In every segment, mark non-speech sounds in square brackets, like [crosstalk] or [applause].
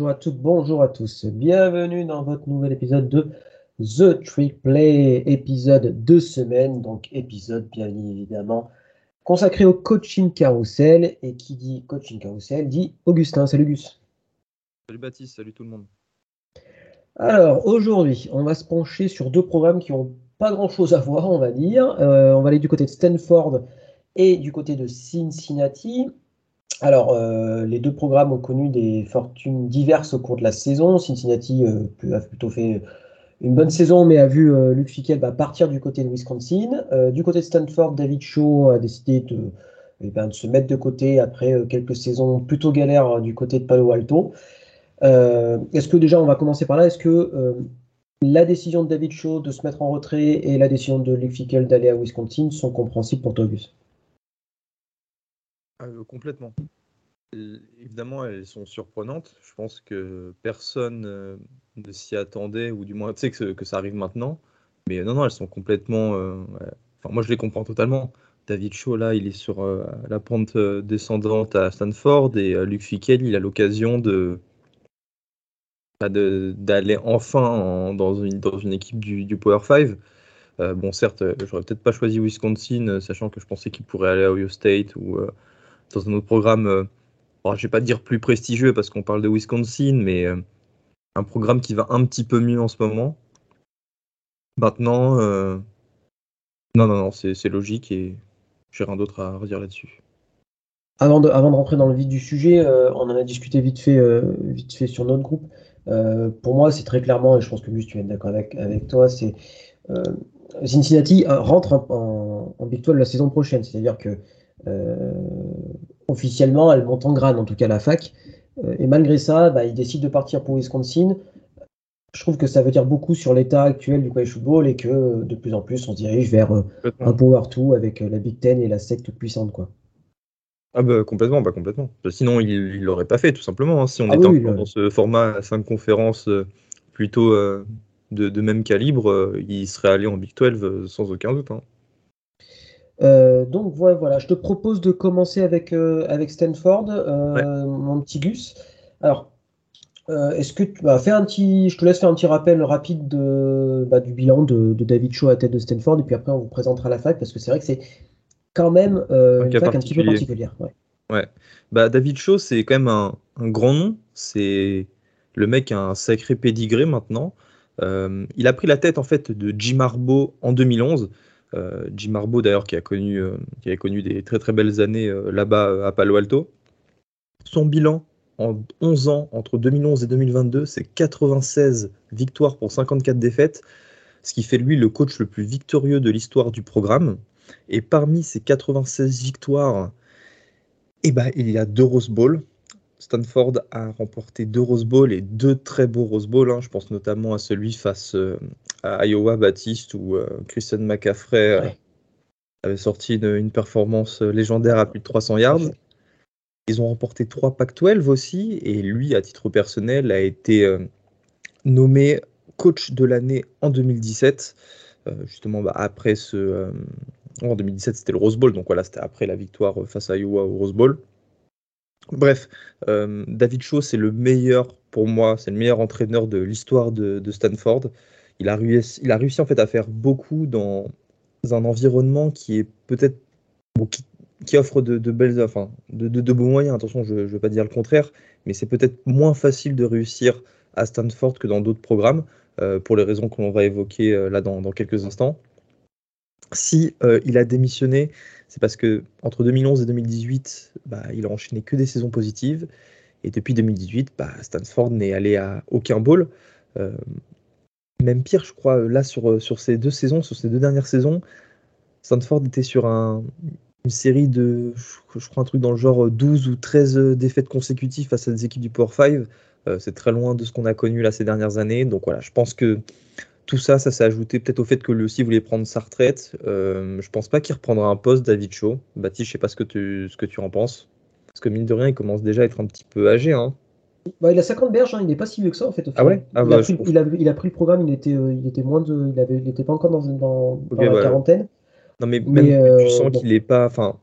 Bonjour à toutes, bonjour à tous. Bienvenue dans votre nouvel épisode de The Trick Play, épisode de semaine, donc épisode bien évidemment consacré au coaching carousel. Et qui dit coaching carousel dit Augustin. Salut Gus. Salut Baptiste, salut tout le monde. Alors aujourd'hui, on va se pencher sur deux programmes qui n'ont pas grand chose à voir, on va dire. Euh, on va aller du côté de Stanford et du côté de Cincinnati. Alors, euh, les deux programmes ont connu des fortunes diverses au cours de la saison. Cincinnati euh, a plutôt fait une bonne saison, mais a vu euh, Fickel bah, partir du côté de Wisconsin. du côté de Stanford, David Shaw a décidé de, eh ben, se mettre de côté après quelques saisons plutôt galères du côté de Palo Alto. Est-ce que déjà, on va commencer par là, est-ce que la décision de David Shaw de se mettre en retrait et la décision de Luke Fickel d'aller à Wisconsin sont compréhensibles pour ah, euh, complètement. évidemment, elles sont surprenantes. Je pense que personne euh, ne s'y attendait, ou du moins, tu sais que, ça arrive maintenant. Mais non, non, elles sont complètement. Euh, enfin, moi, je les comprends totalement. David Shaw, là, il est sur la pente descendante à Stanford et Luc Fickel, il a l'occasion de bah, d'aller enfin dans, une, dans une équipe du, du Power 5. bon, certes, j'aurais peut-être pas choisi Wisconsin, sachant que je pensais qu'il pourrait aller à Ohio State ou dans un autre programme, euh, je ne vais pas dire plus prestigieux parce qu'on parle de Wisconsin, mais euh, un programme qui va un petit peu mieux en ce moment. Maintenant, euh, non, non, non, c'est logique et j'ai rien d'autre à redire là-dessus. Avant de, rentrer dans le vif du sujet, on en a discuté vite fait, vite fait sur notre groupe. pour moi, c'est très clairement, et je pense que Gus, tu es d'accord avec, toi, c'est Cincinnati rentre en, en, Big 12 la saison prochaine. C'est-à-dire que officiellement, elle monte en grade, en tout cas la fac. Euh, et malgré ça, bah, il décide de partir pour Wisconsin. Je trouve que ça veut dire beaucoup sur l'état actuel du college football et que de plus en plus on se dirige vers euh, un Power 2 avec la Big Ten et la SEC toute puissante. Quoi. Ah bah complètement, pas complètement. Sinon, il ne l'aurait pas fait, tout simplement. Hein. Si on ah était encore dans ce format à 5 conférences plutôt de, même calibre, il serait allé en Big 12 sans aucun doute. Hein. Euh, donc voilà, je te propose de commencer avec, euh, avec Stanford, euh, mon petit Gus. Alors, est-ce que tu vas faire un petit, je te laisse faire un petit rappel rapide de, bah, du bilan de, David Shaw à tête de Stanford, et puis après on vous présentera la fac parce que c'est vrai que c'est quand même une fac un petit peu particulière. Ouais. Bah, David Shaw, c'est quand même un, grand nom. C'est le mec a un sacré pédigré maintenant. il a pris la tête en fait de Jim Harbaugh en 2011. Euh, Jim Harbaugh d'ailleurs qui a connu euh, qui a connu des très très belles années euh, là-bas à Palo Alto. Son bilan en 11 ans entre 2011 et 2022, c'est 96 victoires pour 54 défaites, ce qui fait lui le coach le plus victorieux de l'histoire du programme. Et parmi ces 96 victoires, eh ben, il y a deux Rose Bowl. Stanford a remporté deux Rose Bowl et deux très beaux Rose Bowl. Hein. Je pense notamment à celui face à Iowa Baptiste où euh, Christian McCaffrey euh, avait sorti une, performance euh, légendaire à plus de 300 yards. Ils ont remporté trois Pac-12 aussi, et lui, à titre personnel, a été nommé coach de l'année en 2017. justement, bah, après ce. en 2017, c'était le Rose Bowl, donc voilà, c'était après la victoire face à Iowa au Rose Bowl. Bref, David Shaw, c'est le meilleur, pour moi, c'est le meilleur entraîneur de l'histoire de, Stanford il a, réussi, il a réussi en fait à faire beaucoup dans un environnement qui est peut-être qui, offre de, belles, enfin, de, de, beaux moyens. Attention, je ne veux pas dire le contraire, mais c'est peut-être moins facile de réussir à Stanford que dans d'autres programmes, euh, pour les raisons qu'on va évoquer euh, là dans, quelques instants. Si euh, il a démissionné, c'est parce que entre 2011 et 2018, bah, il a enchaîné que des saisons positives, et depuis 2018, bah, Stanford n'est allé à aucun bowl. Même pire, je crois, là, sur, euh, sur ces deux saisons, sur ces deux dernières saisons, Stanford était sur un, une série de, je crois, un truc dans le genre 12 ou 13 euh, défaites consécutives face à des équipes du Power 5. Euh, c'est très loin de ce qu'on a connu là ces dernières années. Donc voilà, je pense que tout ça, ça s'est ajouté peut-être au fait que lui aussi voulait prendre sa retraite. Euh, je pense pas qu'il reprendra un poste David Shaw. Baptiste, je sais pas ce que tu, ce que tu en penses. Parce que mine de rien, il commence déjà à être un petit peu âgé. Hein. Bah, il a 50 berges, hein, il n'est pas si vieux que ça en fait. ah ouais? ah il, a bah, pris, il, a, il, a pris, le programme, il était, euh, il était moins de, il avait, il était pas encore dans, dans, dans la quarantaine. Non mais, mais même euh, tu sens qu'il est pas, enfin,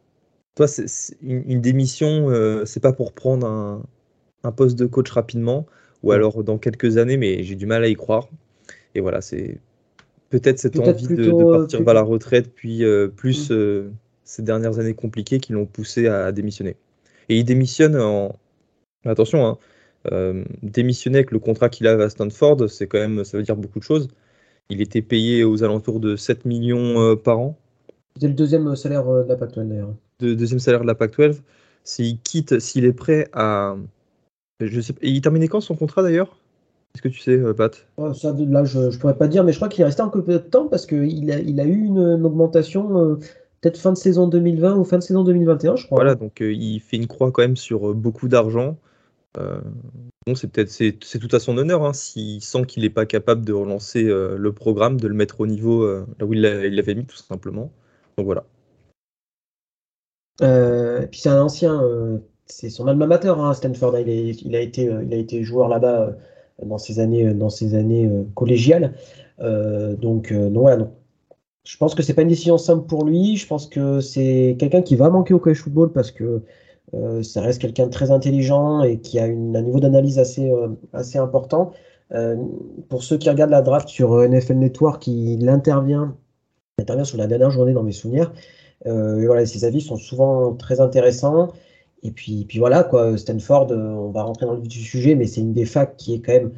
toi, c'est, une, une, démission, euh, c'est pas pour prendre un, un poste de coach rapidement, ou alors dans quelques années, mais j'ai du mal à y croire. Et voilà, c'est peut-être cette envie de, partir vers la retraite, puis plus mm. ces dernières années compliquées qui l'ont poussé à, démissionner. Et il démissionne en. Attention, hein, démissionner avec le contrat qu'il a à Stanford, c'est quand même, ça veut dire beaucoup de choses. Il était payé aux alentours de 7 millions par an. C'était le deuxième salaire de la Pac-12 d'ailleurs. deuxième salaire de la Pac-12. S'il quitte, s'il est prêt à. Je sais, et il terminait quand son contrat d'ailleurs? Est-ce que tu sais, euh, Pat? Ça, Là, je ne pourrais pas dire, mais je crois qu'il est resté un peu de temps parce qu'il a, il a eu une, augmentation euh, peut-être fin de saison 2020 ou fin de saison 2021, je crois. Voilà, donc euh, il fait une croix quand même sur beaucoup d'argent. bon, c'est peut-être c'est, tout à son honneur hein, s'il sent qu'il n'est pas capable de relancer le programme, de le mettre au niveau là où il l'avait mis tout simplement. Donc voilà. Euh, puis c'est un ancien, c'est son alma mater, hein, Stanford. Il, il, a été, euh, il a été joueur là-bas dans ses années, dans ses années collégiales. donc, non, voilà, non. Je pense que c'est pas une décision simple pour lui. Je pense que c'est quelqu'un qui va manquer au college football parce que ça reste quelqu'un de très intelligent et qui a un niveau d'analyse assez, assez important. pour ceux qui regardent la draft sur NFL Network, il intervient, il intervient sur la dernière journée dans mes souvenirs. Euh, voilà, ses avis sont souvent très intéressants. Et puis, puis voilà, quoi, Stanford, euh, on va rentrer dans le vif du sujet, mais c'est une des facs qui est quand même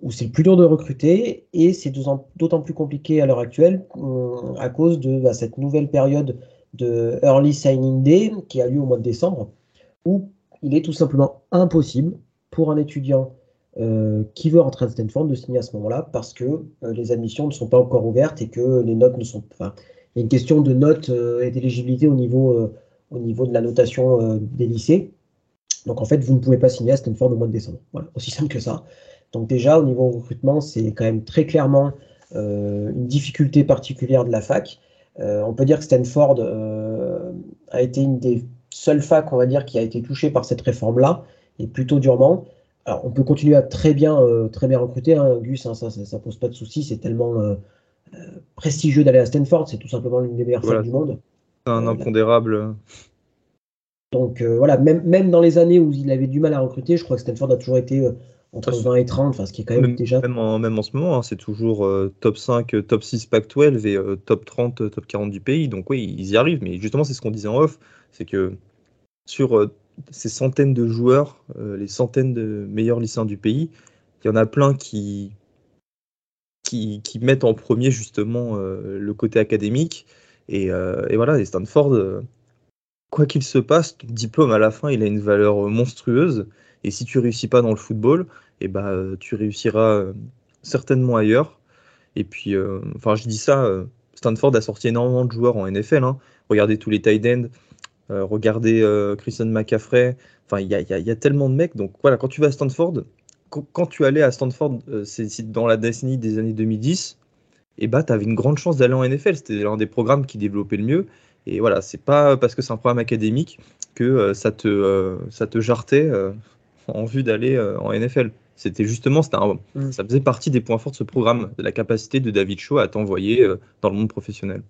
où c'est le plus dur de recruter et c'est d'autant plus compliqué à l'heure actuelle euh, à cause de bah, cette nouvelle période de Early Signing Day qui a lieu au mois de décembre où il est tout simplement impossible pour un étudiant qui veut rentrer à Stanford de signer à ce moment-là parce que les admissions ne sont pas encore ouvertes et que les notes ne sont pas il y a une question de notes euh, et d'éligibilité au niveau, euh, au niveau de la notation euh, des lycées. Donc en fait, vous ne pouvez pas signer à Stanford au mois de décembre. Voilà, aussi simple que ça. Donc déjà, au niveau recrutement, c'est quand même très clairement une difficulté particulière de la fac. on peut dire que Stanford a été une des seules facs, on va dire, qui a été touchée par cette réforme-là, et plutôt durement. Alors, on peut continuer à très bien, très bien recruter, hein, Gus, hein, ça, ça, pose pas de souci, c'est tellement prestigieux d'aller à Stanford, c'est tout simplement l'une des meilleures voilà. du monde. Un euh, impondérable. Donc euh, voilà, même, même dans les années où il avait du mal à recruter, je crois que Stanford a toujours été euh, entre 20 et 30, enfin, ce qui est quand même, déjà. Même en, même en ce moment, hein, c'est toujours top 5, top 6 Pac-12 et top 30, top 40 du pays. Donc oui, ils y arrivent. Mais justement, c'est ce qu'on disait en off c'est que sur ces centaines de joueurs, les centaines de meilleurs lycéens du pays, il y en a plein qui, qui, mettent en premier justement le côté académique. Et, euh, voilà, et Stanford, euh, quoi qu'il se passe, ton diplôme à la fin, il a une valeur monstrueuse. Et si tu réussis pas dans le football, et eh ben, tu réussiras certainement ailleurs. Et puis, enfin, je dis ça, Stanford a sorti énormément de joueurs en NFL. Hein. Regardez tous les tight ends, regardez Christian McCaffrey. Enfin, il y a, y a, tellement de mecs. Donc voilà, quand tu vas à Stanford, quand tu allais à Stanford, euh, c'est dans la décennie des années 2010, et bah, tu avais une grande chance d'aller en NFL. C'était l'un des programmes qui développait le mieux. Et voilà, c'est pas parce que c'est un programme académique que euh, ça, te, euh, ça te jartait en vue d'aller en NFL. C'était justement, mm. ça faisait partie des points forts de ce programme, de la capacité de David Shaw à t'envoyer dans le monde professionnel.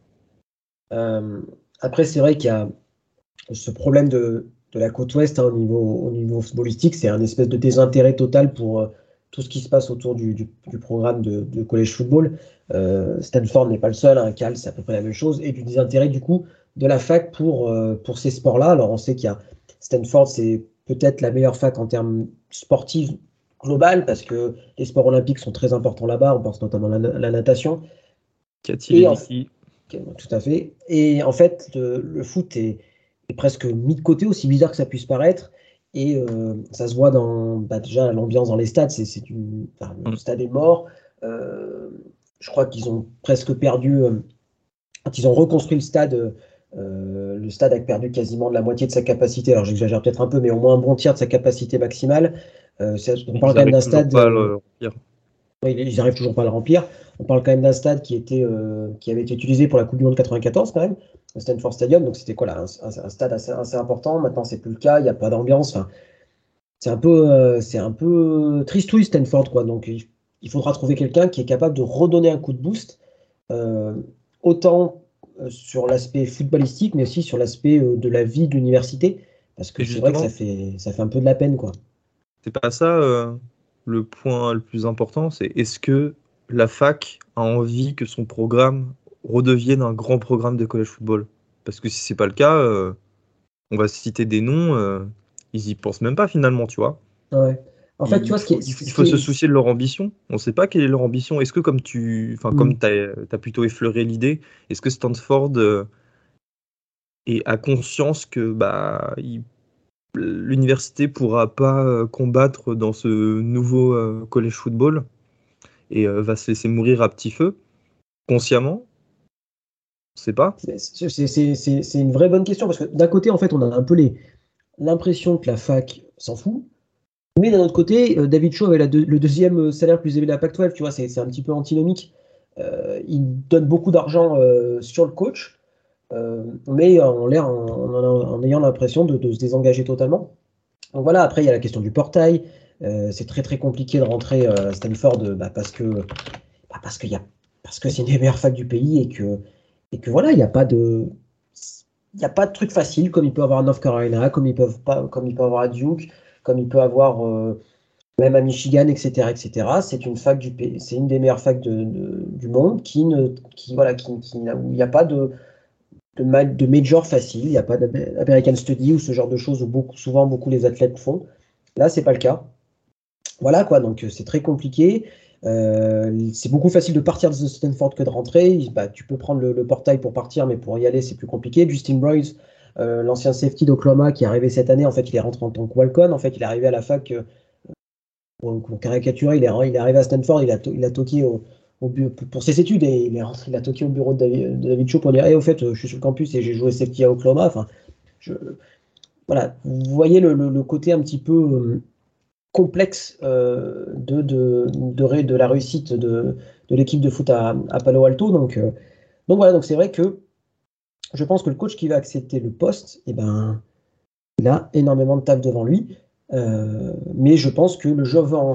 après, c'est vrai qu'il y a ce problème de, de la côte ouest hein, au, niveau, au niveau footballistique. C'est un espèce de désintérêt total pour euh, tout ce qui se passe autour du, du, programme de, de, collège football. Euh, Stanford n'est pas le seul, hein, Cal, c'est à peu près la même chose, et du désintérêt du coup de la fac pour, euh, pour ces sports-là. Alors on sait qu'il y a Stanford, c'est peut-être la meilleure fac en termes sportifs global parce que les sports olympiques sont très importants là-bas. On pense notamment à la, natation. Cathy ici. Tout à fait. Et en fait, le foot est, presque mis de côté, aussi bizarre que ça puisse paraître. Et euh, ça se voit dans bah, déjà l'ambiance dans les stades. C'est, une, le mm. stade est mort. Euh, je crois qu'ils ont presque perdu. Euh, quand ils ont reconstruit le stade, le stade a perdu quasiment de la moitié de sa capacité. Alors j'exagère peut-être un peu, mais au moins un bon tiers de sa capacité maximale. on parle quand même d'un stade. ils n'arrivent toujours pas à le remplir. On parle quand même d'un stade qui, était, qui avait été utilisé pour la Coupe du Monde 94 quand même. Stanford Stadium. Donc c'était quoi là un, stade assez, important. Maintenant c'est plus le cas. Il n'y a pas d'ambiance. Enfin, c'est un peu, euh, c'est un peu tristouille Stanford quoi. Donc il, faudra trouver quelqu'un qui est capable de redonner un coup de boost, euh, autant euh, sur l'aspect footballistique, mais aussi sur l'aspect de la vie de l'université, parce que c'est vrai que ça fait, ça fait un peu de la peine quoi. C'est pas ça le point le plus important, c'est est-ce que la fac a envie que son programme redevienne un grand programme de college football? Parce que si c'est pas le cas, on va citer des noms, ils y pensent même pas finalement, tu vois. Ouais. En fait, il, tu vois, ce qui il faut se soucier de leur ambition. On ne sait pas quelle est leur ambition. Est-ce que, comme tu enfin, comme mm. as, plutôt effleuré l'idée, est-ce que Stanford euh, a conscience que bah, l'université ne pourra pas euh, combattre dans ce nouveau euh, college football et va se laisser mourir à petit feu, consciemment? On ne sait pas. C'est une vraie bonne question parce que d'un côté, en fait, on a un peu l'impression que la fac s'en fout mais d'un autre côté, euh, David Shaw avait le deuxième euh, salaire plus élevé de la Pac-12, tu vois, c'est un petit peu antinomique. Euh, il donne beaucoup d'argent sur le coach, mais en l'air, en, ayant l'impression de, se désengager totalement. Donc voilà, après, il y a la question du portail. c'est très très compliqué de rentrer à Stanford bah, parce que bah, parce que c'est une des meilleures facs du pays et que et que voilà, il n'y a pas de il n'y a pas de truc facile comme il peut avoir North Carolina, comme ils peuvent pas, comme il peut avoir à Duke comme il peut avoir euh, même à Michigan, etc., etc. C'est une fac du c'est une des meilleures facs du monde qui ne, qui voilà, qui, qui où il n'y a pas de de, de major facile, il n'y a pas d'American Study ou ce genre de choses où souvent beaucoup les athlètes font. Là, c'est pas le cas. Voilà quoi, donc c'est très compliqué. Euh, c'est beaucoup facile de partir de Stanford que de rentrer. Bah, tu peux prendre le, portail pour partir, mais pour y aller, c'est plus compliqué. Justin Boyce, euh, l'ancien safety d'Oklahoma qui est arrivé cette année, en fait, il est rentré en tant que Walcon. En fait, il est arrivé à la fac, euh, pour, caricaturer, il est, il est arrivé à Stanford, il a, il a toqué au, pour ses études et il est rentré, il a toqué au bureau de David, de Shaw pour dire hey, au fait, je suis sur le campus et j'ai joué safety à Oklahoma. Enfin, voilà, vous voyez le, le, côté un petit peu euh, complexe de, de, de, de, la réussite de, de l'équipe de foot à, à, Palo Alto. Donc, donc voilà, donc c'est vrai que je pense que le coach qui va accepter le poste, eh ben, il a énormément de taf devant lui. Euh, mais je pense que le jeu en,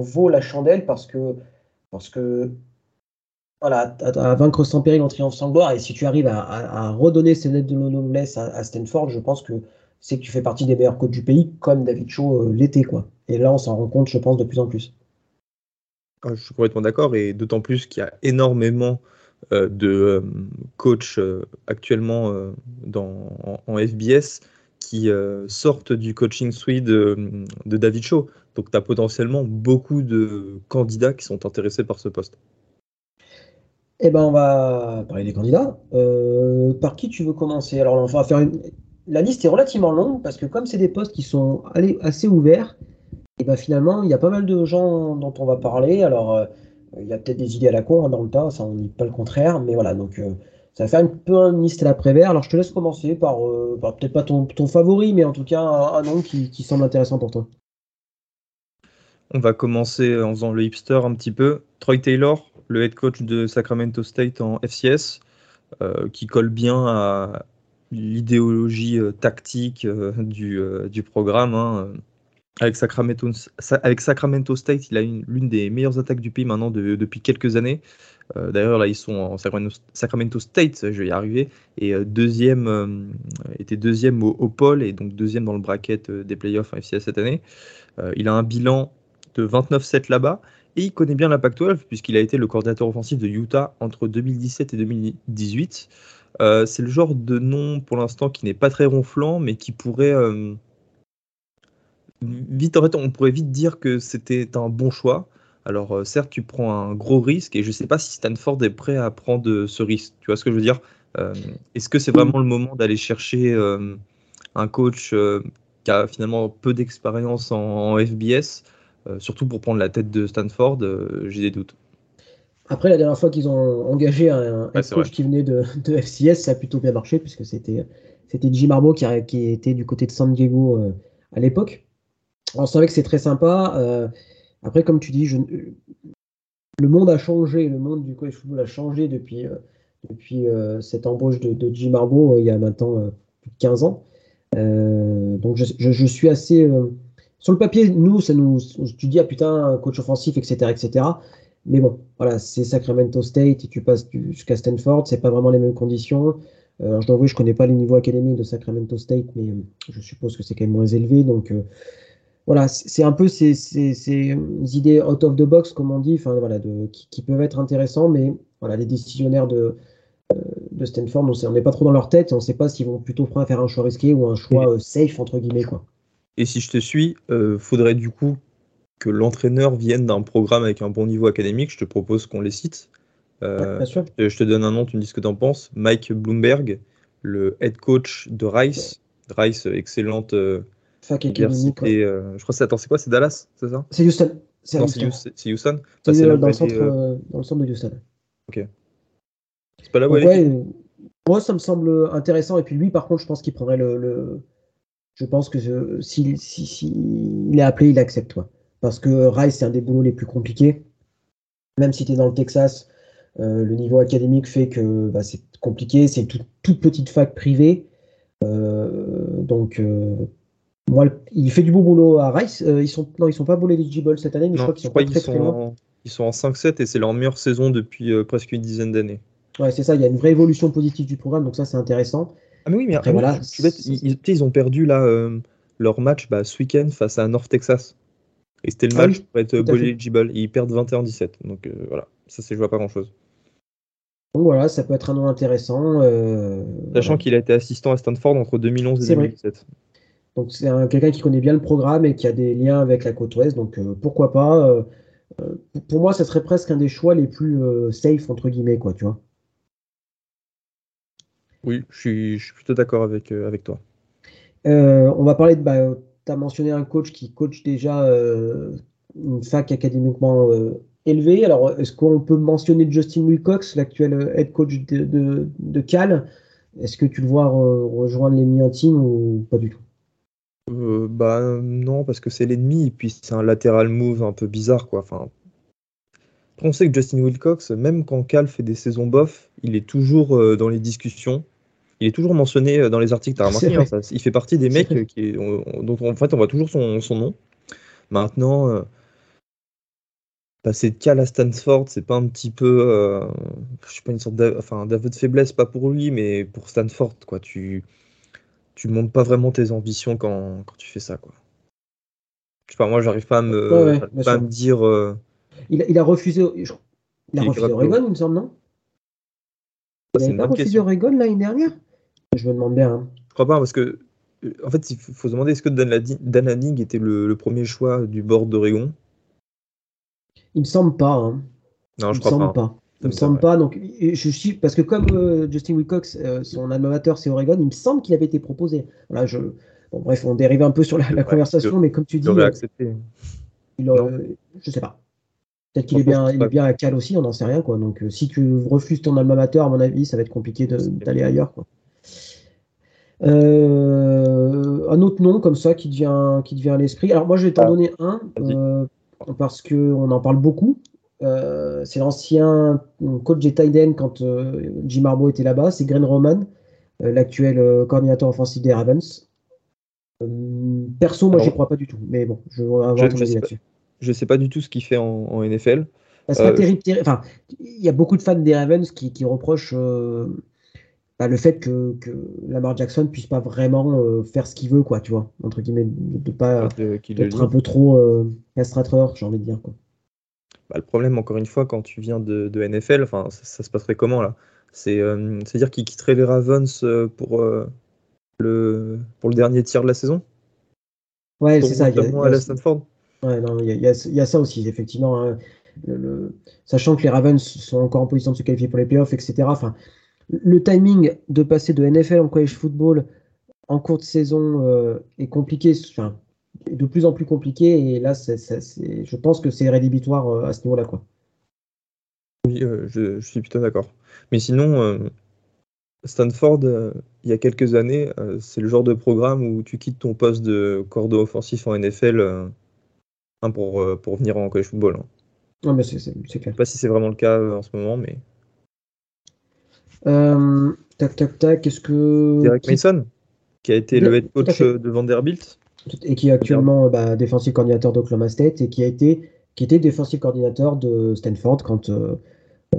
vaut la chandelle parce que, parce que voilà, à, vaincre sans péril en triomphe sans gloire. Et si tu arrives à, redonner ces lettres de noblesse à, Stanford, je pense que c'est que tu fais partie des meilleurs coachs du pays, comme David Shaw euh, l'été. quoi. Et là, on s'en rend compte, je pense, de plus en plus. Je suis complètement d'accord, et d'autant plus qu'il y a énormément de euh, coachs euh, actuellement dans, en, FBS qui sortent du coaching suite de, David Shaw. Donc tu as potentiellement beaucoup de candidats qui sont intéressés par ce poste. Eh ben, on va parler des candidats. par qui tu veux commencer? Alors, on va faire La liste est relativement longue parce que comme c'est des postes qui sont assez ouverts, et eh ben finalement, il y a pas mal de gens dont on va parler. Alors, il y a peut-être des idées à la con hein, dans le tas, ça on dit pas le contraire, mais voilà, donc euh, ça va faire un peu un liste à la Prévert. Alors je te laisse commencer par, euh, peut-être pas ton, favori, mais en tout cas un, nom qui, semble intéressant pour toi. On va commencer en faisant le hipster un petit peu. Troy Taylor, le head coach de Sacramento State en FCS, euh, qui colle bien à l'idéologie tactique du, programme. Hein. Avec Sacramento, State, il a l'une des meilleures attaques du pays maintenant depuis quelques années. Euh, d'ailleurs, là, ils sont en Sacramento, State, je vais y arriver, et euh, deuxième, euh, était deuxième au, pôle et donc deuxième dans le bracket des playoffs en FCS cette année. il a un bilan de 29-7 là-bas et il connaît bien la Pac-12 puisqu'il a été le coordinateur offensif de Utah entre 2017 et 2018. C'est le genre de nom pour l'instant qui n'est pas très ronflant, mais qui pourrait vite, en fait, on pourrait vite dire que c'était un bon choix. Alors, euh, certes, tu prends un gros risque et je ne sais pas si Stanford est prêt à prendre ce risque. Tu vois ce que je veux dire? Euh, Est-ce que c'est vraiment le moment d'aller chercher euh, un coach qui a finalement peu d'expérience en, FBS, surtout pour prendre la tête de Stanford J'ai des doutes. Après, la dernière fois qu'ils ont engagé un, coach qui venait de, FCS, ça a plutôt bien marché puisque c'était Jim Harbaugh qui, qui était du côté de San Diego à l'époque. On savait que c'est très sympa. Euh, après, comme tu dis, le monde a changé, le monde du college football a changé depuis, euh, depuis euh, cette embauche de, Jim Harbaugh il y a maintenant plus de 15 ans. donc je, suis assez. sur le papier, nous, ça nous, tu dis, ah putain, coach offensif, etc. etc. Mais bon, voilà, c'est Sacramento State et tu passes jusqu'à Stanford, c'est pas vraiment les mêmes conditions. je dois avouer, je connais pas les niveaux académiques de Sacramento State, mais je suppose que c'est quand même moins élevé. Donc, voilà, c'est un peu ces, idées out of the box, comme on dit, enfin, voilà, de, qui, peuvent être intéressants, mais voilà, les décisionnaires de, euh, de Stanford, on n'est pas trop dans leur tête, on ne sait pas s'ils vont plutôt prendre à faire un choix risqué ou un choix euh, safe, entre guillemets. Quoi. Et si je te suis, euh, faudrait du coup que l'entraîneur vienne d'un programme avec un bon niveau académique. Je te propose qu'on les cite. Euh, sûr. Je te donne un nom, tu me dis ce que tu en penses. Mike Bloomberg, le head coach de Rice. Rice, excellente fac académique. Ouais. je crois que c'est, attends, c'est quoi? C'est Dallas, c'est ça? C'est Houston. C'est Houston. C'est Houston? Dans, le centre, dans le centre de Houston. Ok. C'est pas là où ouais, Moi, ça me semble intéressant. Et puis lui, par contre, je pense qu'il prendrait le. Je pense que s'il si, si, est appelé, il accepte. Parce que Rice, c'est un des boulots les plus compliqués. Même si tu es dans le Texas, euh, le niveau académique fait que bah, c'est compliqué. C'est une toute petite fac privée. Euh, donc, euh, il fait du beau boulot à Rice. ils sont, non, ils sont pas bowl eligible cette année, mais je crois qu'ils sont pas très, très loin. Ils sont en 5-7 et c'est leur meilleure saison depuis presque une dizaine d'années. Ouais, c'est ça, il y a une vraie évolution positive du programme, donc ça c'est intéressant. Ah mais oui, mais Après, voilà, ils, ils, ont perdu là euh, leur match bah, ce week-end face à North Texas. Et c'était le ah match pour être bowl eligible. ils perdent 21-17. Donc euh, voilà, ça c'est joué à pas grand-chose. Donc voilà, ça peut être un nom intéressant. Euh, Sachant qu'il a été assistant à Stanford entre 2011 et 2017. Donc c'est quelqu'un qui connaît bien le programme et qui a des liens avec la côte ouest. Donc pourquoi pas. pour moi, ça serait presque un des choix les plus safe entre guillemets, quoi, tu vois. Oui, je suis, je suis plutôt d'accord avec, euh, avec toi. Euh, on va parler de. Bah, tu as mentionné un coach qui coach déjà euh, une fac académiquement élevée. Alors, est-ce qu'on peut mentionner Justin Wilcox, l'actuel head coach de, de, Cal? Est-ce que tu le vois rejoindre les team ou pas du tout? Bah non parce que c'est l'ennemi et puis c'est un latéral move un peu bizarre quoi. Enfin, on sait que Justin Wilcox, même quand Cal fait des saisons bof, il est toujours dans les discussions il est toujours mentionné euh, dans les articles, tu as remarqué, hein, il fait partie des mecs qui, dont en fait on voit toujours son, nom. Maintenant, euh, passer de Cal à Stanford, c'est pas un petit peu, euh, je sais pas, une sorte d'aveu de faiblesse, pas pour lui, mais pour Stanford, quoi. Tu, tu montes pas vraiment tes ambitions quand, tu fais ça, quoi. Je sais pas, moi, j'arrive pas à me, pas à me dire. Il, a refusé, il a refusé Oregon, il me semble, non? Il a pas refusé Oregon l'année dernière? Je me demande bien. Hein. Je crois pas, parce que, euh, en fait, il faut se demander est-ce que Dan Lanning était le, premier choix du board d'Oregon? Il me semble pas. Hein. Non, je crois semble pas. Il me semble pas. Donc, je suis parce que comme euh, Justin Wilcox, euh, son animateur c'est Oregon, il me semble qu'il avait été proposé. Voilà, je. Bon, bref, on dérive un peu sur la, conversation, mais comme tu dis, il accepté. Il, je sais pas. Peut-être qu'il est bien, il est bien à Cal aussi, on n'en sait rien quoi. Donc, si tu refuses ton alma mater, à mon avis, ça va être compliqué d'aller ailleurs quoi. Euh, un autre nom comme ça qui devient, qui devient à l'esprit. Alors moi je vais t'en ah. donner un euh, parce qu'on en parle beaucoup. Euh, c'est l'ancien coach des Tiden quand Jim Harbaugh était là-bas. C'est Green Roman, l'actuel coordinateur offensif des Ravens. perso, moi j'y crois pas du tout. Mais bon, je vais avoir ton avis là-dessus. Je sais pas du tout ce qu'il fait en, NFL. terrible, Enfin, il y a beaucoup de fans des Ravens qui, qui reprochent bah, le fait que, que, Lamar Jackson puisse pas vraiment euh, faire ce qu'il veut, quoi, tu vois, entre guillemets, de, pas être un peu trop euh, castrateur, j'ai envie de dire. Quoi. Bah, le problème, encore une fois, quand tu viens de, de NFL, enfin, ça, se passerait comment là? C'est euh, à dire qu'il quitterait les Ravens pour le pour le dernier tiers de la saison? Ouais, c'est ça. Y a, à Stanford. Ouais, non, il y, a, y, a ça aussi, effectivement. Hein. le, sachant que les Ravens sont encore en position de se qualifier pour les playoffs, etc. Enfin, le timing de passer de NFL en college football en courte saison euh, est compliqué, enfin, de plus en plus compliqué. Et là, je pense que c'est rédhibitoire euh, à ce niveau-là. Quoi. Oui, euh, je, suis plutôt d'accord. Mais sinon, Stanford, il y a quelques années, c'est le genre de programme où tu quittes ton poste de cordeau offensif en NFL hein, pour, pour venir en college football. Hein. Non, mais c'est clair. Je ne sais pas si c'est vraiment le cas en ce moment, mais. Euh, tac, tac, tac. Qu'est-ce que. Derek Mason, qui a été le head coach de Vanderbilt. Et qui est actuellement bah, défensif coordinateur d'Oklahoma State et qui a été qui était défensif coordinateur de Stanford quand, euh, euh,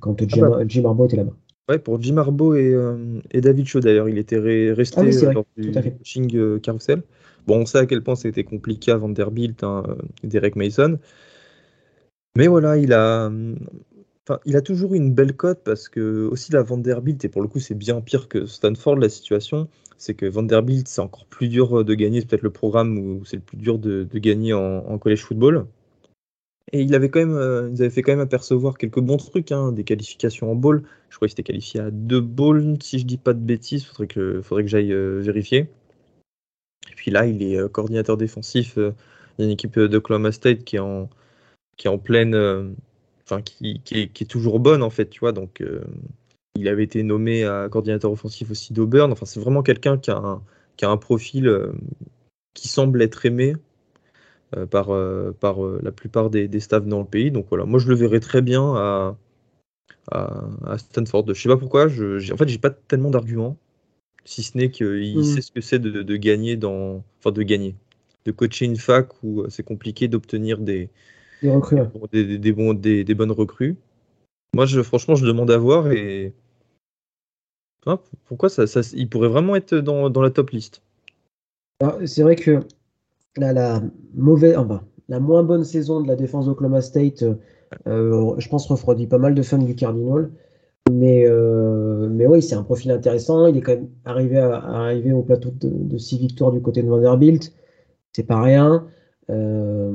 quand ah Jim, bah. Jim, Harbaugh était là-bas. Ouais, pour Jim Harbaugh et, et David Shaw d'ailleurs, il était resté ah oui, lors du coaching carousel. Bon, on sait à quel point c'était compliqué à Vanderbilt, hein, Derek Mason. Mais voilà, il a, il a toujours une belle cote parce que aussi la Vanderbilt, et pour le coup c'est bien pire que Stanford la situation, c'est que Vanderbilt c'est encore plus dur de gagner, c'est peut-être le programme où c'est le plus dur de, gagner en, college football. Et il avait quand même, euh, fait quand même apercevoir quelques bons trucs, hein, des qualifications en bowl. Je crois qu'il s'était qualifié à deux bowls, si je dis pas de bêtises, faudrait que, faudrait que j'aille euh, vérifier. Et puis là, il est euh, coordinateur défensif d'une équipe d'Oklahoma State qui en, qui est en pleine, enfin qui, est, toujours bonne en fait, tu vois. Donc il avait été nommé à coordinateur offensif aussi d'Auburn. Enfin, c'est vraiment quelqu'un qui a un, qui a un profil qui semble être aimé euh, par, euh, par euh, la plupart des, des, staffs dans le pays. Donc voilà, moi je le verrais très bien à, à, Stanford. Je sais pas pourquoi, je, en fait j'ai pas tellement d'arguments, si ce n'est qu'il mm. sait ce que c'est de, de, gagner dans. Enfin de gagner. De coacher une fac où c'est compliqué d'obtenir des, des, recrues. Des, des, bons, des, bonnes recrues. Moi je, franchement je demande à voir et. pourquoi ça, ça, il pourrait vraiment être dans, dans la top liste? C'est vrai que la, mauvaise, la moins bonne saison de la défense d'Oklahoma State, euh, je pense, refroidit pas mal de fans du Cardinal. Mais, euh, mais oui, c'est un profil intéressant. Il est quand même arrivé, à, arriver au plateau de, six victoires du côté de Vanderbilt. C'est pas rien. Euh,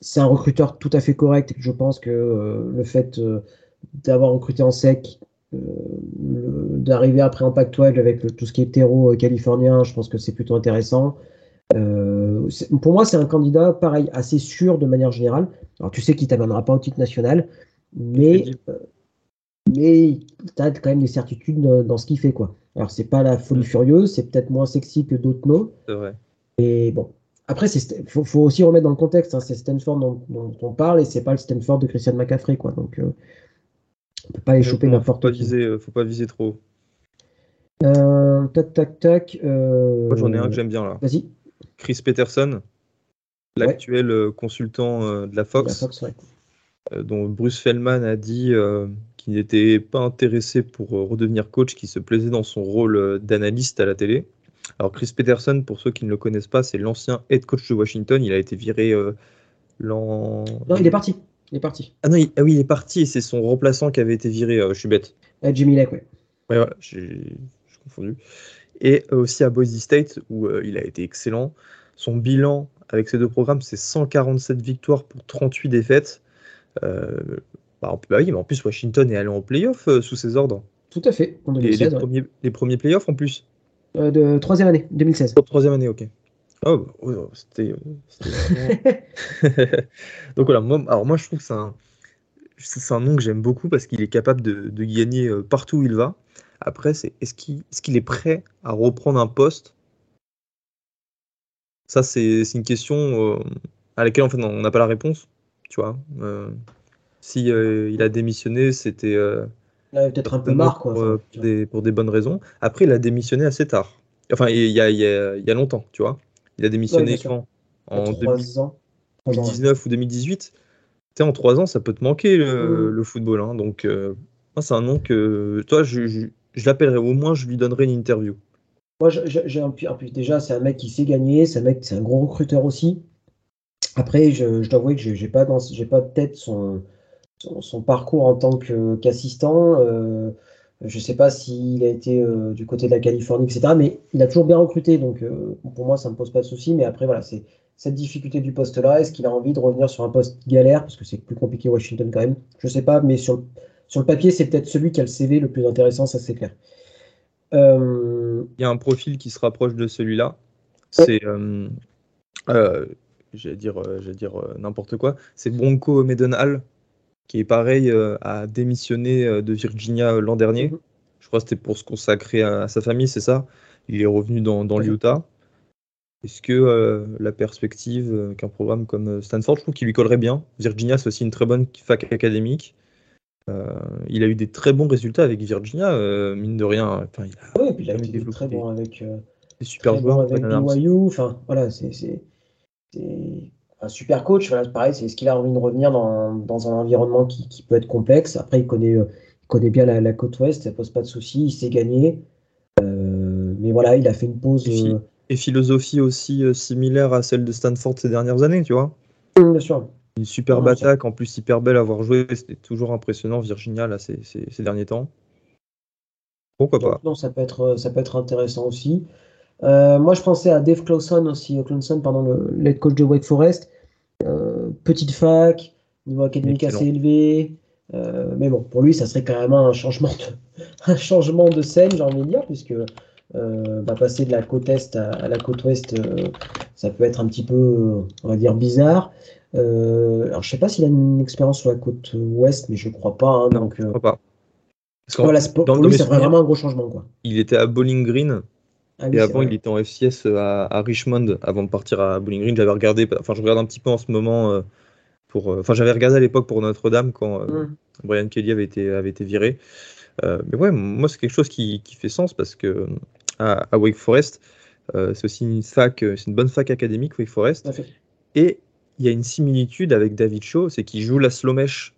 c'est un recruteur tout à fait correct. Je pense que le fait d'avoir recruté en sec, d'arriver après en Pac-12 avec tout ce qui est terreau californien, je pense que c'est plutôt intéressant. Euh, pour moi, c'est un candidat, pareil, assez sûr de manière générale. Alors, tu sais qu'il t'amènera pas au titre national, mais, euh, mais tu as quand même des certitudes dans ce qu'il fait. Quoi. Alors, c'est pas la folie furieuse, c'est peut-être moins sexy que d'autres noms. C'est vrai. Et bon, après, il faut, faut, aussi remettre dans le contexte. Hein, c'est Stanford dont, on parle et c'est pas le Stanford de Christian McCaffrey. Quoi. Donc, euh, on peut pas les choper n'importe qui. Viser, faut pas viser trop. tac, tac, tac. Moi, j'en ai un que j'aime bien là. Vas-y. Chris Peterson, l'actuel euh, consultant euh, de la Fox, euh, dont Bruce Feldman a dit qu'il n'était pas intéressé pour redevenir coach, qu'il se plaisait dans son rôle d'analyste à la télé. Alors Chris Peterson, pour ceux qui ne le connaissent pas, c'est l'ancien head coach de Washington. Il a été viré l'an. Non, il est parti. Il est parti. Ah non, ah oui, il est parti et c'est son remplaçant qui avait été viré. je suis bête. Jimmy Lake, ouais. Ouais, voilà, j'ai confondu et aussi à Boise State où euh, il a été excellent. Son bilan avec ces deux programmes, c'est 147 victoires pour 38 défaites. Euh, bah, bah, oui, mais en plus, Washington est allé en playoff euh, sous ses ordres. Tout à fait, en 2016. Les, premiers, les premiers playoffs en plus De troisième année, 2016. troisième année, ok. Oh, oh, oh c'était. [laughs] [laughs] Donc voilà, moi, alors moi je trouve que c'est un, nom que j'aime beaucoup parce qu'il est capable de, de gagner partout où il va. Après, c'est est-ce qu'il est, prêt à reprendre un poste? Ça, c'est une question euh, à laquelle en fait, on n'a pas la réponse. Tu vois euh, Si euh, il a démissionné, c'était. Peut-être un peu marre, quoi. Pour, des, pour, des, bonnes raisons. Après, il a démissionné assez tard. Enfin, il y a, il y a, il y a longtemps, tu vois. Il a démissionné quand? En 2019 ou 2018 en trois ans, ça peut te manquer le, mmh. football. Hein. donc, c'est un nom que. Toi, je, je l'appellerai, au moins je lui donnerai une interview. Moi, j'ai un, déjà, c'est un mec qui sait gagner, c'est un mec, c'est un gros recruteur aussi. Après, je, je dois avouer que je n'ai pas, pas de tête son, son, parcours en tant qu'assistant. Euh, je ne sais pas s'il a été euh, du côté de la Californie, etc. Mais il a toujours bien recruté, donc euh, pour moi, ça ne me pose pas de souci. Mais après, voilà, c'est cette difficulté du poste-là. Est-ce qu'il a envie de revenir sur un poste galère Parce que c'est plus compliqué Washington quand même? Je ne sais pas, mais sur, sur le papier, c'est peut-être celui qui a le CV le plus intéressant, ça c'est clair. Euh, Il y a un profil qui se rapproche de celui-là. C'est, j'allais dire, dire n'importe quoi. C'est Bronco Medenhall, qui est pareil, a démissionné de Virginia l'an dernier. Mhm. Je crois que c'était pour se consacrer à, sa famille, c'est ça? Il est revenu dans, dans l'Utah. Est-ce que la perspective qu'un programme comme Stanford, je trouve qu'il lui collerait bien. Virginia, c'est aussi une très bonne fac académique. Euh, il a eu des très bons résultats avec Virginia, euh, mine de rien. Enfin, il a, ouais, puis il a été très bon avec, euh, des super joueurs. avec BYU. Enfin, voilà, c'est un super coach. Voilà, pareil, c'est ce qu'il a envie de revenir dans, dans un environnement qui, qui, peut être complexe. Après, il connaît, il connaît bien la, côte ouest, ça pose pas de soucis, il sait gagner. mais voilà, il a fait une pause et philosophie aussi similaire à celle de Stanford ces dernières années, tu vois. Bien sûr. Une superbe attaque, en plus hyper belle à voir jouer. C'était toujours impressionnant, Virginia, là, ces, ces, derniers temps. Pourquoi pas Non, ça peut être, ça peut être intéressant aussi. moi, je pensais à Dave Clawson aussi, Clawson, pardon, le lead coach de Wake Forest. Petite fac, niveau académique assez élevé. Euh, mais bon, pour lui, ça serait carrément un changement de, [laughs] un changement de scène, j'ai envie de dire, puisque euh, bah, passer de la côte est à, la côte ouest, euh, ça peut être un petit peu, on va dire, bizarre. alors, je sais pas s'il a une expérience sur la côte ouest, mais je crois pas. Hein, non, donc, je crois pas. Parce pour, dans, lui, ça ferait vraiment un gros changement. Quoi. Il était à Bowling Green. Ah et avant, il était en FCS à, Richmond avant de partir à Bowling Green. J'avais regardé, enfin, je regarde un petit peu en ce moment euh, enfin, j'avais regardé à l'époque pour Notre-Dame quand euh, mm. Brian Kelly avait été, avait été viré. Euh, mais ouais, moi, c'est quelque chose qui, qui, fait sens parce que à, Wake Forest, c'est aussi une fac, c'est une bonne fac académique, Wake Forest. Et il y a une similitude avec David Shaw, c'est qu'il joue la slow mesh.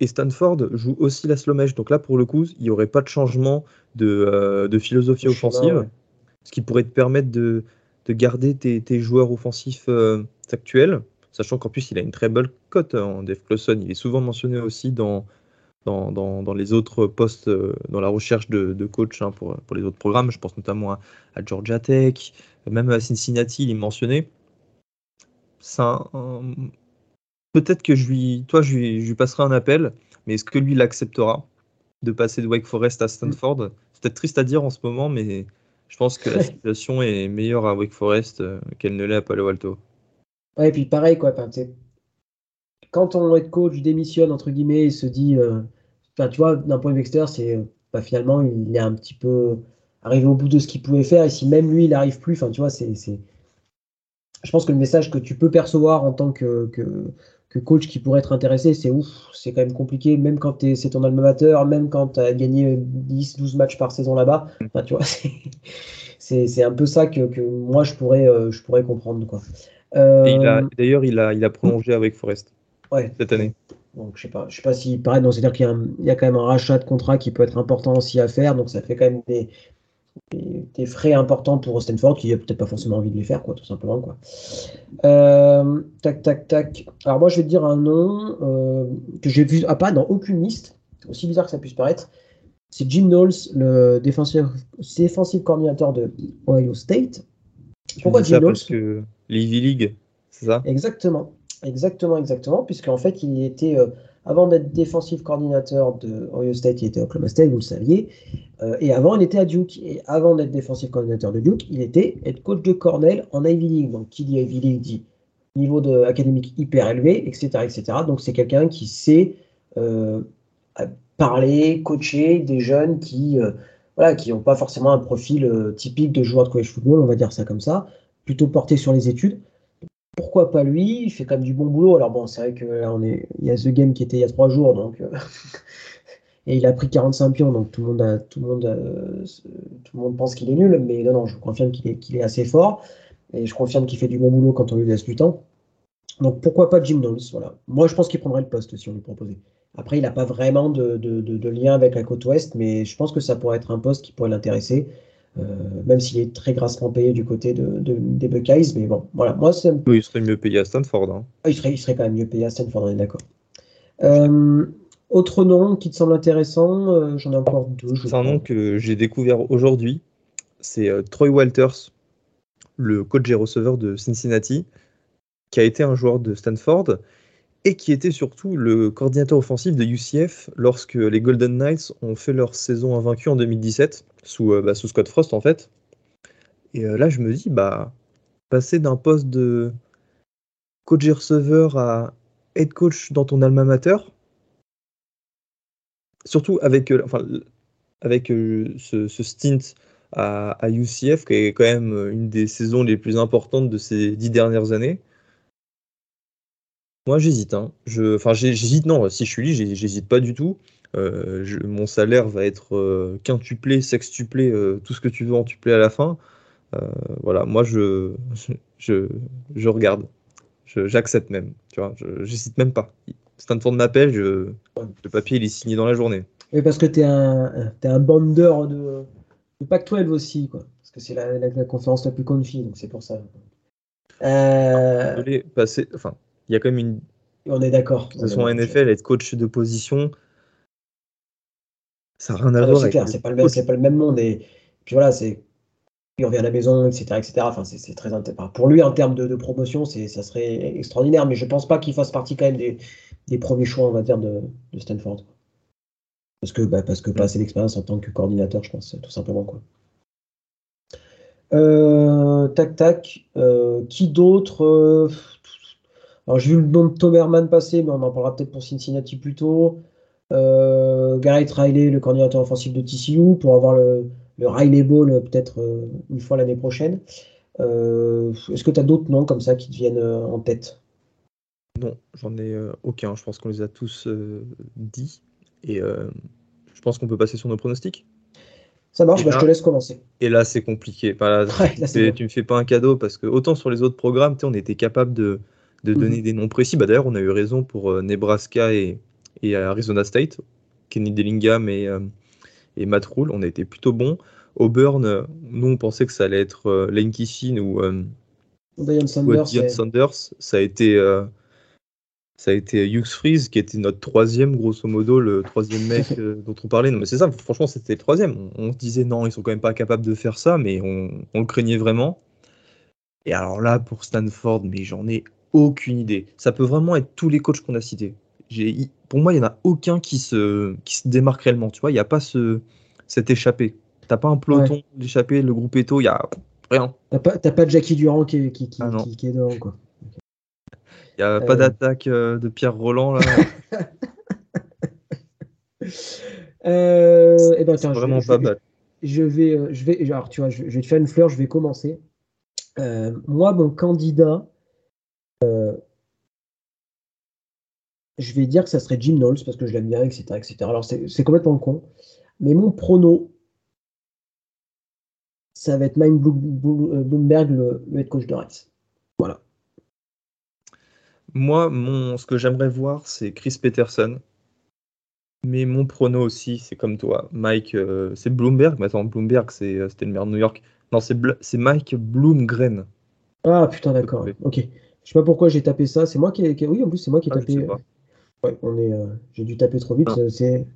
Et Stanford joue aussi la slow mesh. Donc là, pour le coup, il n'y aurait pas de changement de, de philosophie offensive. Ce qui pourrait te permettre de, de garder tes, joueurs offensifs actuels sachant qu'en plus il a une très belle cote hein, en Dave Clawson. Il est souvent mentionné aussi dans, les autres postes, euh, dans la recherche de, de coach hein, pour, les autres programmes. Je pense notamment à, Georgia Tech, même à Cincinnati, il est mentionné. Peut-être que je lui, toi, je lui, je lui passerai un appel, mais est-ce que lui l'acceptera de passer de Wake Forest à Stanford? C'est peut-être triste à dire en ce moment, mais je pense que la situation est meilleure à Wake Forest euh, qu'elle ne l'est à Palo Alto. Ouais, et puis pareil, quoi. quand ton head coach démissionne, entre guillemets, et se dit. Euh, tu vois, d'un point de vue extérieur, c'est. Bah, finalement, il est un petit peu arrivé au bout de ce qu'il pouvait faire. Et si même lui, il n'arrive plus, enfin, tu vois, c'est. Je pense que le message que tu peux percevoir en tant que, que, coach qui pourrait être intéressé, c'est ouf, c'est quand même compliqué, même quand c'est ton alma mater, même quand tu as gagné 10-12 matchs par saison là-bas. Enfin, tu vois, [laughs] c'est un peu ça que, que, moi je pourrais, euh, je pourrais comprendre. Quoi. Euh, d'ailleurs, il a, il a prolongé avec Forest cette année. Donc, je sais pas, je sais pas si pareil, c'est-à-dire qu'il y, a quand même un rachat de contrat qui peut être important aussi à faire, donc ça fait quand même des, des, frais importants pour Stanford qui n'a peut-être pas forcément envie de les faire, quoi, tout simplement, quoi. Euh, tac, tac, tac. Alors moi, je vais te dire un nom euh, que j'ai vu, à pas dans aucune liste, aussi bizarre que ça puisse paraître. C'est Jim Knowles, le défensif, défensif coordinateur de Ohio State. Pourquoi Jim Knowles Parce que l'Ivy League, c'est ça? Exactement, exactement, exactement, puisqu'en fait, il était, euh, avant d'être défensif coordinateur de Ohio State, il était à Oklahoma State, vous le saviez, euh, et avant, il était à Duke, et avant d'être défensif coordinateur de Duke, il était coach de Cornell en Ivy League. Donc, qui dit Ivy League dit niveau de, académique hyper élevé, etc., etc. Donc, c'est quelqu'un qui sait euh, parler, coacher des jeunes qui voilà, qui n'ont pas forcément un profil typique de joueur de college football, on va dire ça comme ça, plutôt porté sur les études. Pourquoi pas lui? Il fait quand même du bon boulot. Alors bon, c'est vrai que là, il y a The Game qui était il y a trois jours, donc euh, [laughs] et il a pris 45 pions, donc tout le monde, tout le monde, euh, tout le monde pense qu'il est nul, mais non, non, je confirme qu'il est, assez fort et je confirme qu'il fait du bon boulot quand on lui laisse du temps. Donc pourquoi pas Jim Knowles Voilà. Moi, je pense qu'il prendrait le poste si on lui proposait. Après, il n'a pas vraiment de, lien avec la côte ouest, mais je pense que ça pourrait être un poste qui pourrait l'intéresser. Euh, même s'il est très grassement payé du côté de, des Buckeyes. Mais bon, voilà, moi. Oui, il serait mieux payé à Stanford. Hein. Ah, il, serait, il serait quand même mieux payé à Stanford, on est d'accord. Euh, autre nom qui te semble intéressant, euh, j'en ai encore deux. C'est un nom que j'ai découvert aujourd'hui. C'est Troy Walters, le coach et receveur de Cincinnati, qui a été un joueur de Stanford et qui était surtout le coordinateur offensif de UCF lorsque les Golden Knights ont fait leur saison invaincue en 2017 sous, euh, bah, sous Scott Frost en fait. Et euh, là, je me dis, bah, passer d'un poste de coach et receveur à head coach dans ton alma mater, surtout avec, euh, enfin, avec ce, stint à, à, UCF, qui est quand même une des saisons les plus importantes de ces dix dernières années. Moi, j'hésite. Hein. Je, enfin, j'hésite. Non, si je suis lui, j'hésite pas du tout. Euh, mon salaire va être euh, quintuplé, sextuplé, euh, tout ce que tu veux en tuplé à la fin. voilà, moi, je, je, je regarde. J'accepte même. Tu vois, j'hésite même pas. Stanford m'appelle, je, le papier il est signé dans la journée. Et parce que tu es un, es un bandeur de, Le Pac-12 aussi, quoi. Parce que c'est la, conférence la plus confie, donc c'est pour ça. Euh... Passer, enfin, il y a quand même une. On est d'accord. De son NFL, être coach de position, ça n'a rien à ah, voir. C'est clair, c'est pas, pas, le même monde. Et puis voilà, c'est il revient à la maison, etc. etc. Enfin, c'est très Pour lui, en termes de, promotion, ça serait extraordinaire, mais je ne pense pas qu'il fasse partie quand même des, premiers choix, on va dire, de, Stanford. Parce que, bah, parce que pas assez d'expérience en tant que coordinateur, je pense, tout simplement. Quoi. Euh, tac, tac. Euh, qui d'autre? Euh, Alors, j'ai vu le nom de Tomerman passer, mais on en parlera peut-être pour Cincinnati plus tôt. Garrett Riley, le coordinateur offensif de TCU, pour avoir le, le Riley Ball euh, peut-être euh, une fois l'année prochaine. Euh, est-ce que tu as d'autres noms comme ça qui te viennent en tête? Non, j'en ai aucun. Je pense qu'on les a tous dit. Et je pense qu'on peut passer sur nos pronostics? Ça marche, bah, je te laisse commencer. Et là, c'est compliqué. [laughs] tu, me fais pas un cadeau parce que autant sur les autres programmes, on était capable de, mhm. donner des noms précis. Bah, D'ailleurs, on a eu raison pour Nebraska et, et, Arizona State, Kenny Dillingham et, et Matt Rule, on a été plutôt bons. Auburn, nous on pensait que ça allait être euh, Lane Kissin ou, euh, Dion Sanders, Ça a été euh, ça a été Hughes Freeze qui était notre troisième, grosso modo, le troisième mec [laughs] dont on parlait. Non, mais c'est ça, franchement, c'était le troisième. On, se disait non, ils sont quand même pas capables de faire ça, mais on, le craignait vraiment. Et alors là, pour Stanford, mais j'en ai aucune idée. Ça peut vraiment être tous les coachs qu'on a cités pour moi, il n'y en a aucun qui se, qui se démarque réellement. Tu vois, il n'y a pas ce, cet échappé. T'as pas un peloton d'échappé, le groupe Eto, il n'y a rien. T'as pas, pas Jackie Durand qui, qui, qui, ah qui est quoi. Il n'y a pas euh. d'attaque euh, de Pierre Roland, là. [laughs] euh, eh ben, attends, vraiment je, pas bad. Je vais, je vais, alors, tu vois, je, vais te faire une fleur, je vais commencer. moi, mon candidat, je vais dire que ça serait Jim Knowles parce que je l'aime bien, etc., etc. Alors c'est complètement con. Mais mon prono, ça va être Mike euh, Bloomberg, le, head coach de Rice. Voilà. Moi, mon, ce que j'aimerais voir, c'est Chris Peterson. Mais mon prono aussi, c'est comme toi. Mike, euh, c'est Bloomberg. Mais attends, Bloomberg, euh, c'était le maire de New York. Non, c'est Mike Bloomgren. Ah putain, d'accord. Ok. Je sais pas pourquoi j'ai tapé ça. C'est moi qui, ai... Oui, en plus, c'est moi qui ai ah, tapé. Ouais, on est. Euh, j'ai dû taper trop vite. Ah. C'est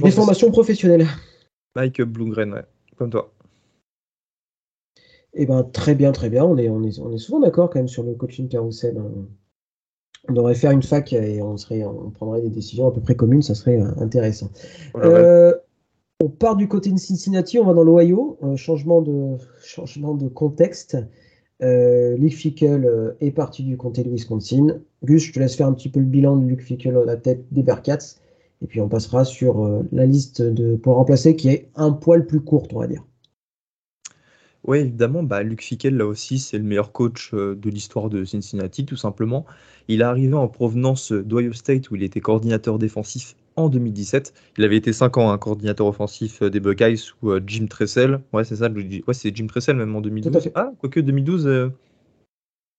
des formations professionnelles. Mike Blumgren, ouais, comme toi. Eh ben très bien, très bien. On est, on est, on est souvent d'accord quand même sur le coaching carousel. Hein. On devrait faire une fac et on serait, on prendrait des décisions à peu près communes. Ça serait euh, intéressant. Euh, on part du côté de Cincinnati, on va dans l'Ohio. changement de, changement de contexte. Euh, Luke Fickle euh, est parti du comté de Wisconsin. Gus, je te laisse faire un petit peu le bilan de Luke Fickle à la tête des Bearcats. Et puis on passera sur euh, la liste de, pour le remplacer qui est un poil plus courte, on va dire. Oui, évidemment, bah, Luke Fickle, là aussi, c'est le meilleur coach de l'histoire de Cincinnati, tout simplement. Il est arrivé en provenance d'Ohio State, où il était coordinateur défensif en 2017. Il avait été 5 ans un coordinateur offensif euh, des Buckeyes sous euh, Jim Tressel. Ouais, c'est ça. Ouais, c'est Jim Tressel même en 2012. Ah, quoique 2012. Euh,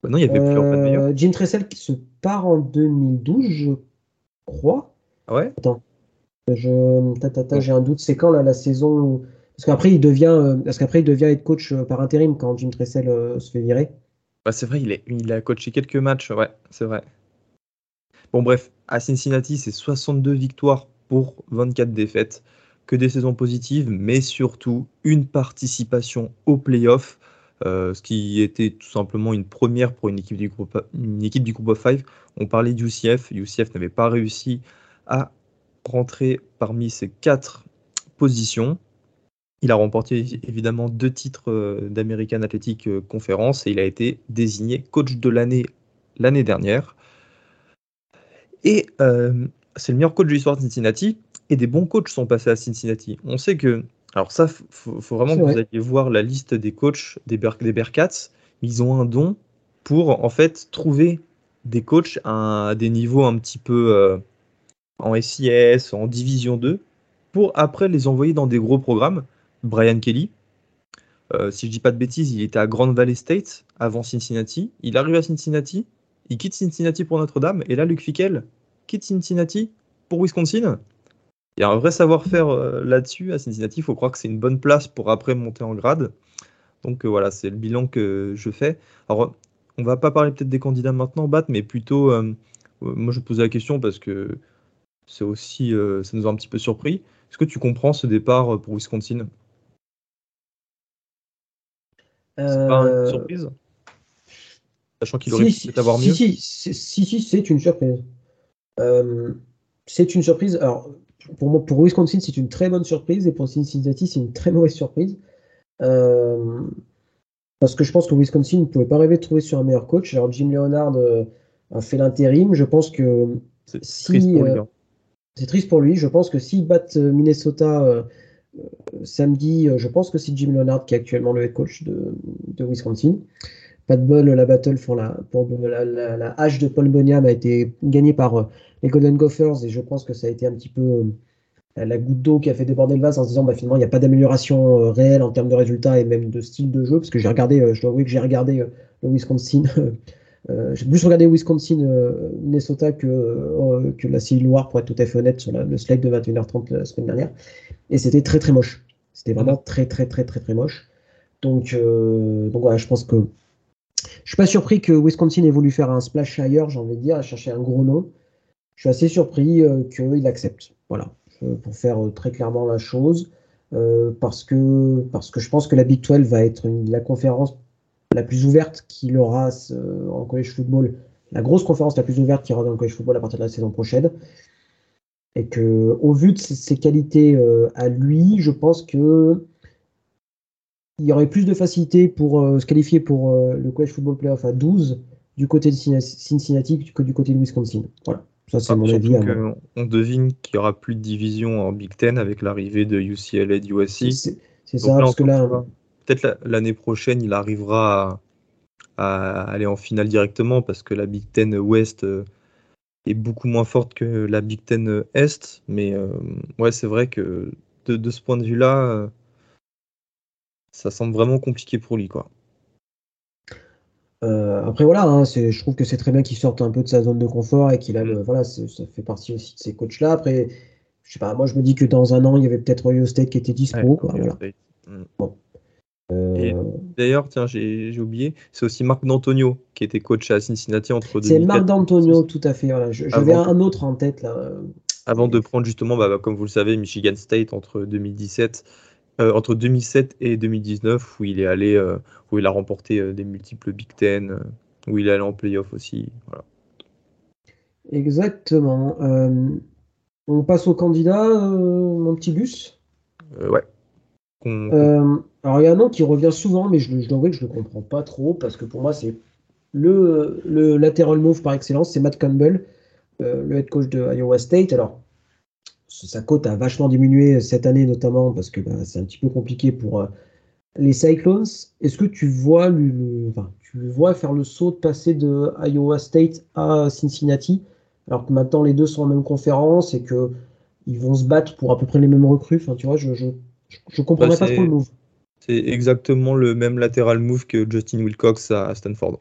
bah non, il y avait plus en Jim Tressel qui se part en 2012, je crois. Ah ouais? Attends. Je... J'ai un doute. C'est quand là, la saison Parce qu'après, il devient, parce qu'après, il devient être coach par intérim quand Jim Tressel se fait virer. Bah, c'est vrai, il, est... il a coaché quelques matchs. Ouais, c'est vrai. Bon, bref, à Cincinnati, c'est 62 victoires pour 24 défaites. Que des saisons positives, mais surtout une participation au playoff, euh, ce qui était tout simplement une première pour une équipe du groupe, une du groupe of five. On parlait d'UCF. UCF n'avait pas réussi à rentrer parmi ces quatre positions. Il a remporté évidemment deux titres euh, d'American Athletic euh, Conference et il a été désigné coach de l'année l'année dernière. Et euh, c'est le meilleur coach de l'histoire de Cincinnati. Et des bons coachs sont passés à Cincinnati. On sait que. Alors, ça, il faut, vraiment que vous alliez voir la liste des coachs des, des Bearcats. Ils ont un don pour, en fait, trouver des coachs à, des niveaux un petit peu euh, en SIS, en Division 2, pour après les envoyer dans des gros programmes. Brian Kelly, euh, si je dis pas de bêtises, il était à Grand Valley State avant Cincinnati. Il arrive à Cincinnati, il quitte Cincinnati pour Notre-Dame, et là, Luc Fickel quitte Cincinnati pour Wisconsin. il y a un vrai savoir-faire là-dessus à Cincinnati. Il faut croire que c'est une bonne place pour après monter en grade. Donc voilà, c'est le bilan que je fais. Alors, on va pas parler peut-être des candidats maintenant, Bat, mais plutôt, moi je posais la question parce que c'est aussi, ça nous a un petit peu surpris. Est-ce que tu comprends ce départ pour Wisconsin? C'est pas une surprise? Sachant qu'il aurait pu avoir mieux Si, si, si, c'est une surprise. c'est une surprise. Alors, pour, moi, pour Wisconsin, c'est une très bonne surprise et pour Cincinnati, c'est une très mauvaise surprise. Euh, parce que je pense que Wisconsin ne pouvait pas rêver de trouver sur un meilleur coach. Alors Jim Leonard euh, a fait l'intérim. Je pense que c'est si, triste pour lui. Euh, hein. c'est triste pour lui. Je pense que s'ils battent Minnesota samedi, je pense que c'est Jim Leonard qui est actuellement le head coach de, de Wisconsin. Pas de bol, la battle pour la, pour la, la, hache de Paul Boniam a été gagnée par les Golden Gophers. Et je pense que ça a été un petit peu la goutte d'eau qui a fait déborder le vase en se disant bah, finalement il n'y a pas d'amélioration euh, réelle en termes de résultats et même de style de jeu. Parce que j'ai regardé, euh, je dois avouer que j'ai regardé euh, le Wisconsin, [laughs] j'ai plus regardé Wisconsin Minnesota que, que la Civil War pour être tout à fait honnête sur le slide de 21h30 la semaine dernière. Et c'était très très moche, c'était vraiment très très très très très moche. Donc donc voilà je pense que je suis pas surpris que Wisconsin ait voulu faire un splash ailleurs j'ai envie de dire, à chercher un gros nom. Je suis assez surpris qu'il accepte. Voilà. Euh, pour faire euh, très clairement la chose, euh, parce, que, parce que je pense que la Big 12 va être la conférence la plus ouverte qu'il aura en college football, la grosse conférence la plus ouverte qu'il aura dans le college football à partir de la saison prochaine. Et que, au vu de ses, qualités à lui, je pense que il y aurait plus de facilité pour se qualifier pour le college football playoff à 12 du côté de Cincinnati que du côté de Wisconsin. Voilà. Ça, c'est mon avis. On devine qu'il n'y aura plus de division en Big Ten avec l'arrivée de UCLA et de USC. C'est ça, parce que là. Peut-être l'année prochaine, il arrivera à, aller en finale directement parce que la Big Ten Ouest euh, est beaucoup moins forte que la Big Ten Est. Mais euh, ouais, c'est vrai que de, ce point de vue-là, euh, ça semble vraiment compliqué pour lui. quoi. Euh, après voilà, hein, je trouve que c'est très bien qu'il sorte un peu de sa zone de confort et qu'il a le, voilà, ça fait partie aussi de ces coachs là. Après, je sais pas, moi je me dis que dans un an il y avait peut-être Ohio State qui était dispo. Mm. Euh, d'ailleurs, tiens, j'ai oublié, c'est aussi Marc D'Antonio qui était coach à Cincinnati entre C'est Marc D'Antonio, tout à fait. J'avais un autre en tête là. Avant de prendre justement, bah, comme vous le savez, Michigan State entre 2017 euh, entre 2007 et 2019 où il est allé, euh, où il a remporté euh, des multiples Big Ten, où il est allé en playoff aussi. Voilà. Exactement. on passe au candidat, mon petit bus? ouais. alors il y a un nom qui revient souvent, mais je, je dois avouer que je ne le comprends pas trop parce que pour moi c'est le, le lateral move par excellence, c'est Matt Campbell, le head coach de Iowa State. Alors sa cote a vachement diminué cette année notamment parce que bah, c'est un petit peu compliqué pour euh, les Cyclones. Est-ce que tu vois, tu vois faire le saut de passer de Iowa State à Cincinnati alors que maintenant les deux sont en même conférence et que ils vont se battre pour à peu près les mêmes recrues? Enfin, tu vois, je je, je, comprendrais bah, pas trop le move. C'est exactement le même latéral move que Justin Wilcox à Stanford.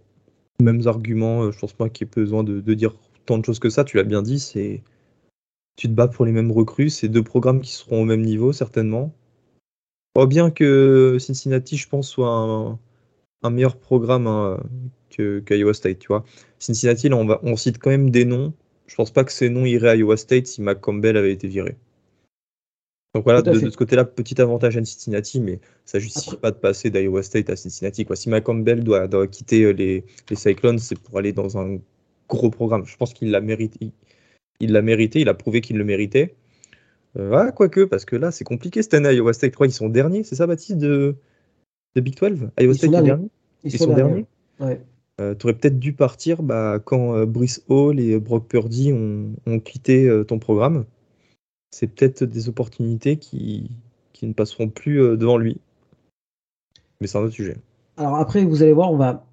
Mêmes arguments, euh, je pense pas qu'il y ait besoin de, de dire tant de choses que ça. Tu l'as bien dit, c'est tu te bats pour les mêmes recrues. C'est deux programmes qui seront au même niveau, certainement. bien que Cincinnati, je pense, soit un, meilleur programme hein, que, Iowa State, tu vois. Cincinnati, là, on, va, on cite quand même des noms. Je pense pas que ces noms iraient à Iowa State si Mac Campbell avait été viré. Donc voilà, de, ce côté-là, petit avantage à Cincinnati, mais ça justifie pas de passer d'Iowa State à Cincinnati. Quoi. Si Mac Campbell doit, doit quitter euh, les, les Cyclones, c'est pour aller dans un gros programme. Je pense qu'il l'a mérité il l'a mérité, il a prouvé qu'il le méritait. Euh, quoique, parce que là, c'est compliqué cette année. Iowa State 3, ils sont derniers, c'est ça, Baptiste, de, de Big 12 Iowa State est dernier? Ils, sont, derniers. Euh, tu aurais peut-être dû partir bah, quand euh, Brice Hall et Brock Purdy ont, quitté ton programme. C'est peut-être des opportunités qui, qui ne passeront plus devant lui. Mais c'est un autre sujet. Alors après, vous allez voir, on va,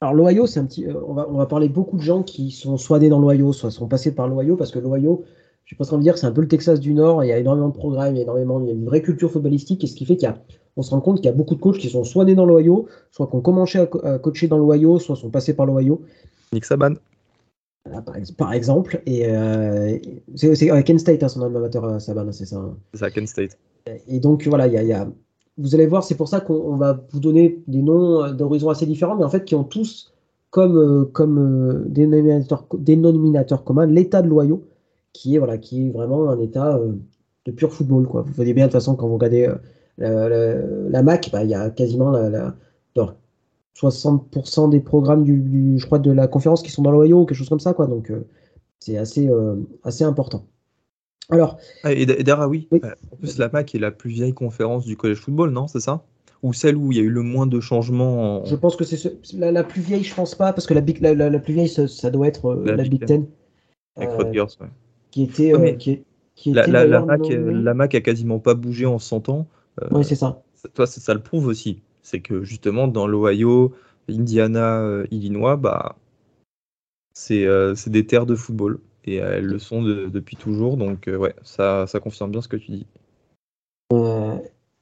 alors l'Ohio, c'est un petit. Euh, on, va, on va parler beaucoup de gens qui sont soit nés dans l'Ohio, soit sont passés par l'Ohio, parce que l'Ohio, je pense en dire, c'est un peu le Texas du Nord. Il y a énormément de programmes, il y a énormément, il y a une vraie culture footballistique, et ce qui fait qu'il y a, on se rend compte qu'il y a beaucoup de coachs qui sont soit nés dans l'Ohio, soit qui ont commencé à, coacher dans l'Ohio, soit sont passés par l'Ohio. Nick Saban. par, exemple. Et c'est Ken State, hein, son amateur Saban, c'est ça. Hein. C'est ça, Ken State. Et donc voilà, il y a, vous allez voir, c'est pour ça qu'on va vous donner des noms d'horizons assez différents, mais en fait qui ont tous comme, comme dénominateur, dénominateur commun l'état de loyaux, qui est, voilà, qui est vraiment un état de pur football. Quoi. Vous voyez bien de toute façon quand vous regardez la, Mac, bah, il y a quasiment la, 60% des programmes du, je crois, de la conférence qui sont dans l'Ohio, quelque chose comme ça. Quoi. Donc, euh, c'est assez, euh, assez important. Alors, ah, et, Dara, oui. Euh, en plus, la MAC est la plus vieille conférence du collège football, non C'est ça? Ou celle où il y a eu le moins de changements Je pense que c'est la, plus vieille, je pense pas, parce que la, la, plus vieille, ça, doit être la, Big Ten. Avec Rodgers, ouais. Qui était. qui, qui la, la, MAC, la MAC a quasiment pas bougé en 100 ans. oui, c'est ça. Toi, ça le prouve aussi c'est que justement dans l'Ohio, Indiana, euh, Illinois, bah, euh, c'est des terres de football et elles le sont depuis toujours. Donc euh, ouais, ça, confirme bien ce que tu dis.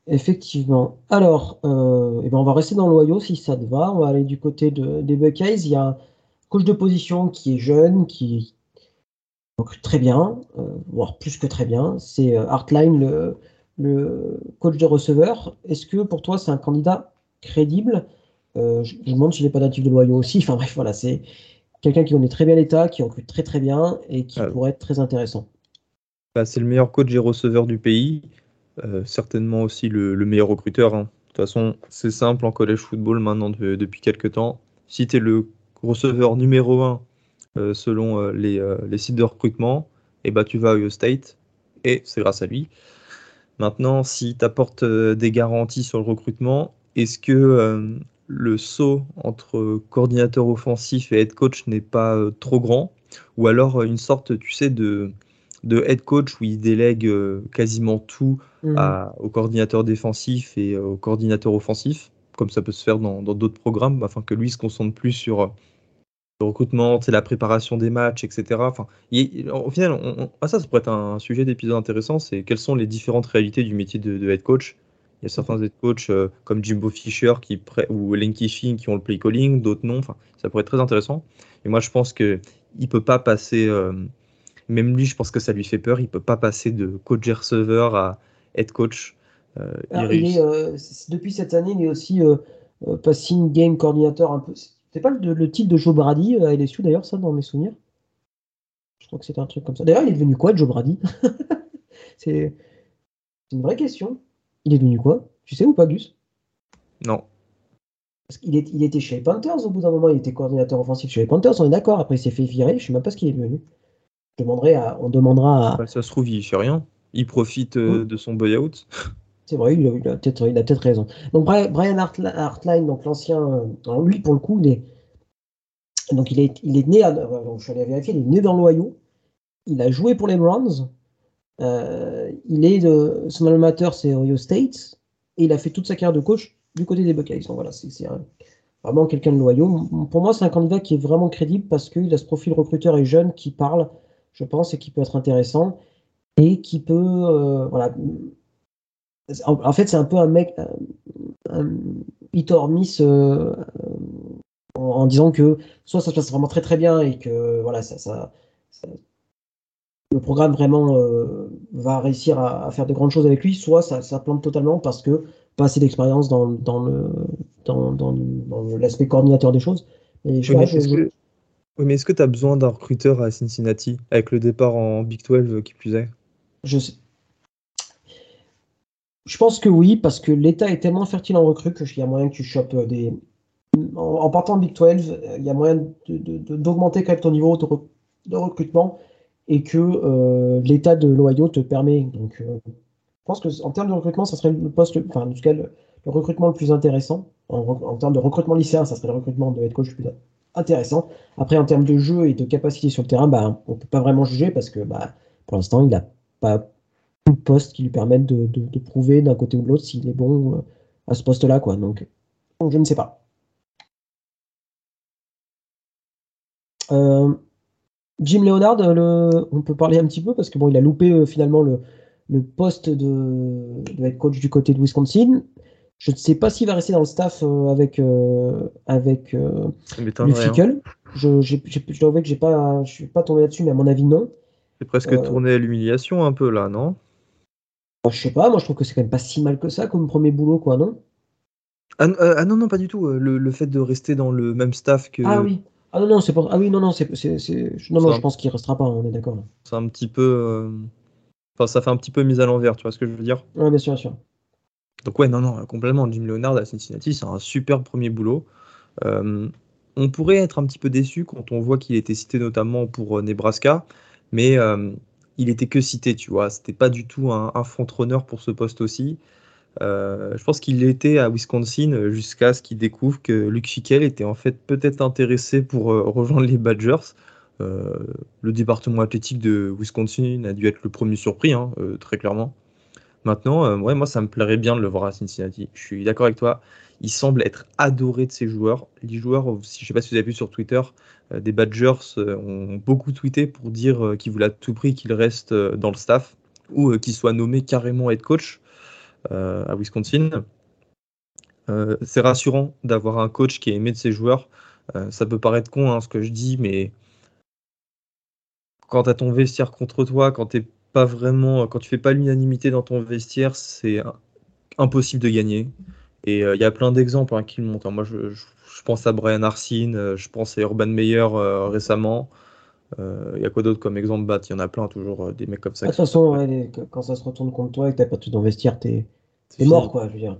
effectivement. Alors, eh ben on va rester dans l'Ohio si ça te va. On va aller du côté de, des Buckeyes. Il y a un coach de position qui est jeune, qui recrute très bien, voire plus que très bien. C'est Artline, le, le coach de receveur. Est-ce que pour toi c'est un candidat crédible? Euh, je, me demande s'il n'est pas natif de loyaux aussi. Enfin bref, voilà, c'est quelqu'un qui connaît très bien l'État, qui recrute très très bien et qui ah. pourrait être très intéressant. Bah, c'est le meilleur coach et receveur du pays, euh, certainement aussi le, meilleur recruteur. Hein. De toute façon, c'est simple en collège football maintenant depuis quelques temps. Si tu es le receveur numéro 1 euh, selon les, sites de recrutement, et eh bah, tu vas à Ohio State et c'est grâce à lui. Maintenant, si tu apportes des garanties sur le recrutement, est-ce que euh, le saut entre coordinateur offensif et head coach n'est pas euh, trop grand Ou alors euh, une sorte, tu sais, de, de head coach où il délègue quasiment tout mmh. au coordinateur défensif et au coordinateur offensif, comme ça peut se faire dans d'autres programmes, afin que lui se concentre plus sur le recrutement, la préparation des matchs, etc. Enfin, au final, ah, ça, ça pourrait être un, sujet d'épisode intéressant, c'est quelles sont les différentes réalités du métier de head coach? Il y a certains head coachs euh, comme Jimbo Fisher qui ou Lenky Finn qui ont le play calling, d'autres non. Enfin, ça pourrait être très intéressant. Et moi, je pense que il peut pas passer. Euh, même lui, je pense que ça lui fait peur. Il peut pas passer de coach receveur à head coach. Euh, depuis cette année, il est aussi passing game coordinateur un peu. C'est pas le, titre de Joe Brady à LSU d'ailleurs, ça dans mes souvenirs? Je crois que c'était un truc comme ça. D'ailleurs, il est devenu quoi, Joe Brady? [laughs] C'est une vraie question. Il est devenu quoi? Tu sais ou pas, Gus? Non. Parce qu'il il était chez les Panthers au bout d'un moment, il était coordinateur offensif chez les Panthers, on est d'accord. Après, il s'est fait virer, je ne sais même pas ce qu'il est devenu. Je demanderai à, on demandera à. Bah, ça se trouve, il fait rien. Il profite euh, de son buyout. [laughs] C'est vrai, il a, peut-être peut raison. Donc, Brian Hartline, donc l'ancien. Lui, pour le coup, il est. Donc, il est, il est né. je suis allé vérifier, il est né dans l'Ohio. Il a joué pour les Browns. Euh, il est son amateur, c'est Ohio State, et il a fait toute sa carrière de coach du côté des Buckeyes. Donc voilà, c'est vraiment quelqu'un de loyaux. Pour moi, c'est un candidat qui est vraiment crédible parce qu'il a ce profil recruteur et jeune qui parle, je pense, et qui peut être intéressant et qui peut, euh, voilà. En, fait, c'est un peu un mec, un, miss euh, en, disant que soit ça se passe vraiment très très bien et que voilà, ça le programme vraiment euh, va réussir à, faire de grandes choses avec lui, soit ça, plante totalement parce que pas assez d'expérience dans, dans, le, dans, l'aspect coordinateur des choses. oui, mais est-ce que tu as besoin d'un recruteur à Cincinnati avec le départ en Big 12 qui plus est Je sais. Je pense que oui, parce que l'État est tellement fertile en recrues qu'il y a moyen que tu chopes des. En, partant en Big 12, il y a moyen d'augmenter quand même ton niveau de recrutement et que euh, l'état de l'Ohio te permet. Donc, euh, je pense que en termes de recrutement, ça serait le poste, enfin, en tout cas, le, recrutement le plus intéressant. En, termes de recrutement lycéen, ça serait le recrutement de head coach le plus intéressant. Après, en termes de jeu et de capacité sur le terrain, bah, on ne peut pas vraiment juger parce que bah, pour l'instant, il n'a pas de poste qui lui permette de, de, prouver d'un côté ou de l'autre s'il est bon euh, à ce poste-là. Quoi. Donc, donc, je ne sais pas. Euh, Jim Leonard, on peut parler un petit peu parce que bon, il a loupé euh, finalement le, poste de, head coach du côté de Wisconsin. Je ne sais pas s'il va rester dans le staff euh, avec, euh, avec le Fickle. Je, j'ai, je dois avouer que j'ai pas, je suis pas tombé là-dessus, mais à mon avis, non. C'est presque euh, tourné à l'humiliation un peu là, non? Bah, Je sais pas, moi je trouve que c'est quand même pas si mal que ça comme premier boulot, quoi, non? Ah, euh, ah, non, non, pas du tout. Le, le, fait de rester dans le même staff que. Ah oui. Ah non, non, c'est pas... ah oui, non, non, c'est, c'est, non, non, je pense qu'il restera pas, on est d'accord. C'est un petit peu. Enfin, ça fait un petit peu mise à l'envers, tu vois ce que je veux dire? Ouais, bien sûr, bien sûr. Donc ouais, non, non, complètement. Jim Leonard à Cincinnati, c'est un super premier boulot. Euh, on pourrait être un petit peu déçu quand on voit qu'il était cité notamment pour euh, Nebraska, mais euh, il était que cité, tu vois. C'était pas du tout un, un front-runner pour ce poste aussi. Je pense qu'il l'était à Wisconsin jusqu'à ce qu'il découvre que Luke Fickel était en fait peut-être intéressé pour rejoindre les Badgers. le département athlétique de Wisconsin a dû être le premier surpris, hein, très clairement. Maintenant, ouais, moi, ça me plairait bien de le voir à Cincinnati. Je suis d'accord avec toi il semble être adoré de ses joueurs. Les joueurs, je ne sais pas si vous avez vu sur Twitter, euh, des Badgers euh, ont beaucoup tweeté pour dire euh, qu'ils voulaient à tout prix qu'il reste dans le staff ou qu'il soit nommé carrément head coach à Wisconsin. c'est rassurant d'avoir un coach qui est aimé de ses joueurs. ça peut paraître con hein, ce que je dis, mais quand tu as ton vestiaire contre toi, quand t'es pas vraiment, quand tu fais pas l'unanimité dans ton vestiaire, c'est impossible de gagner. Et euh, il y a plein d'exemples hein, qui le montrent. Moi, je, pense à Brian Arsene, euh, je pense à Urban Meyer euh, récemment. Il y a quoi d'autre comme exemple bah, Il y en a plein, toujours des mecs comme ça. De toute façon, quand ça se retourne contre toi et que tu n'as pas tout d'investir, t'es es mort, quoi. Je veux dire,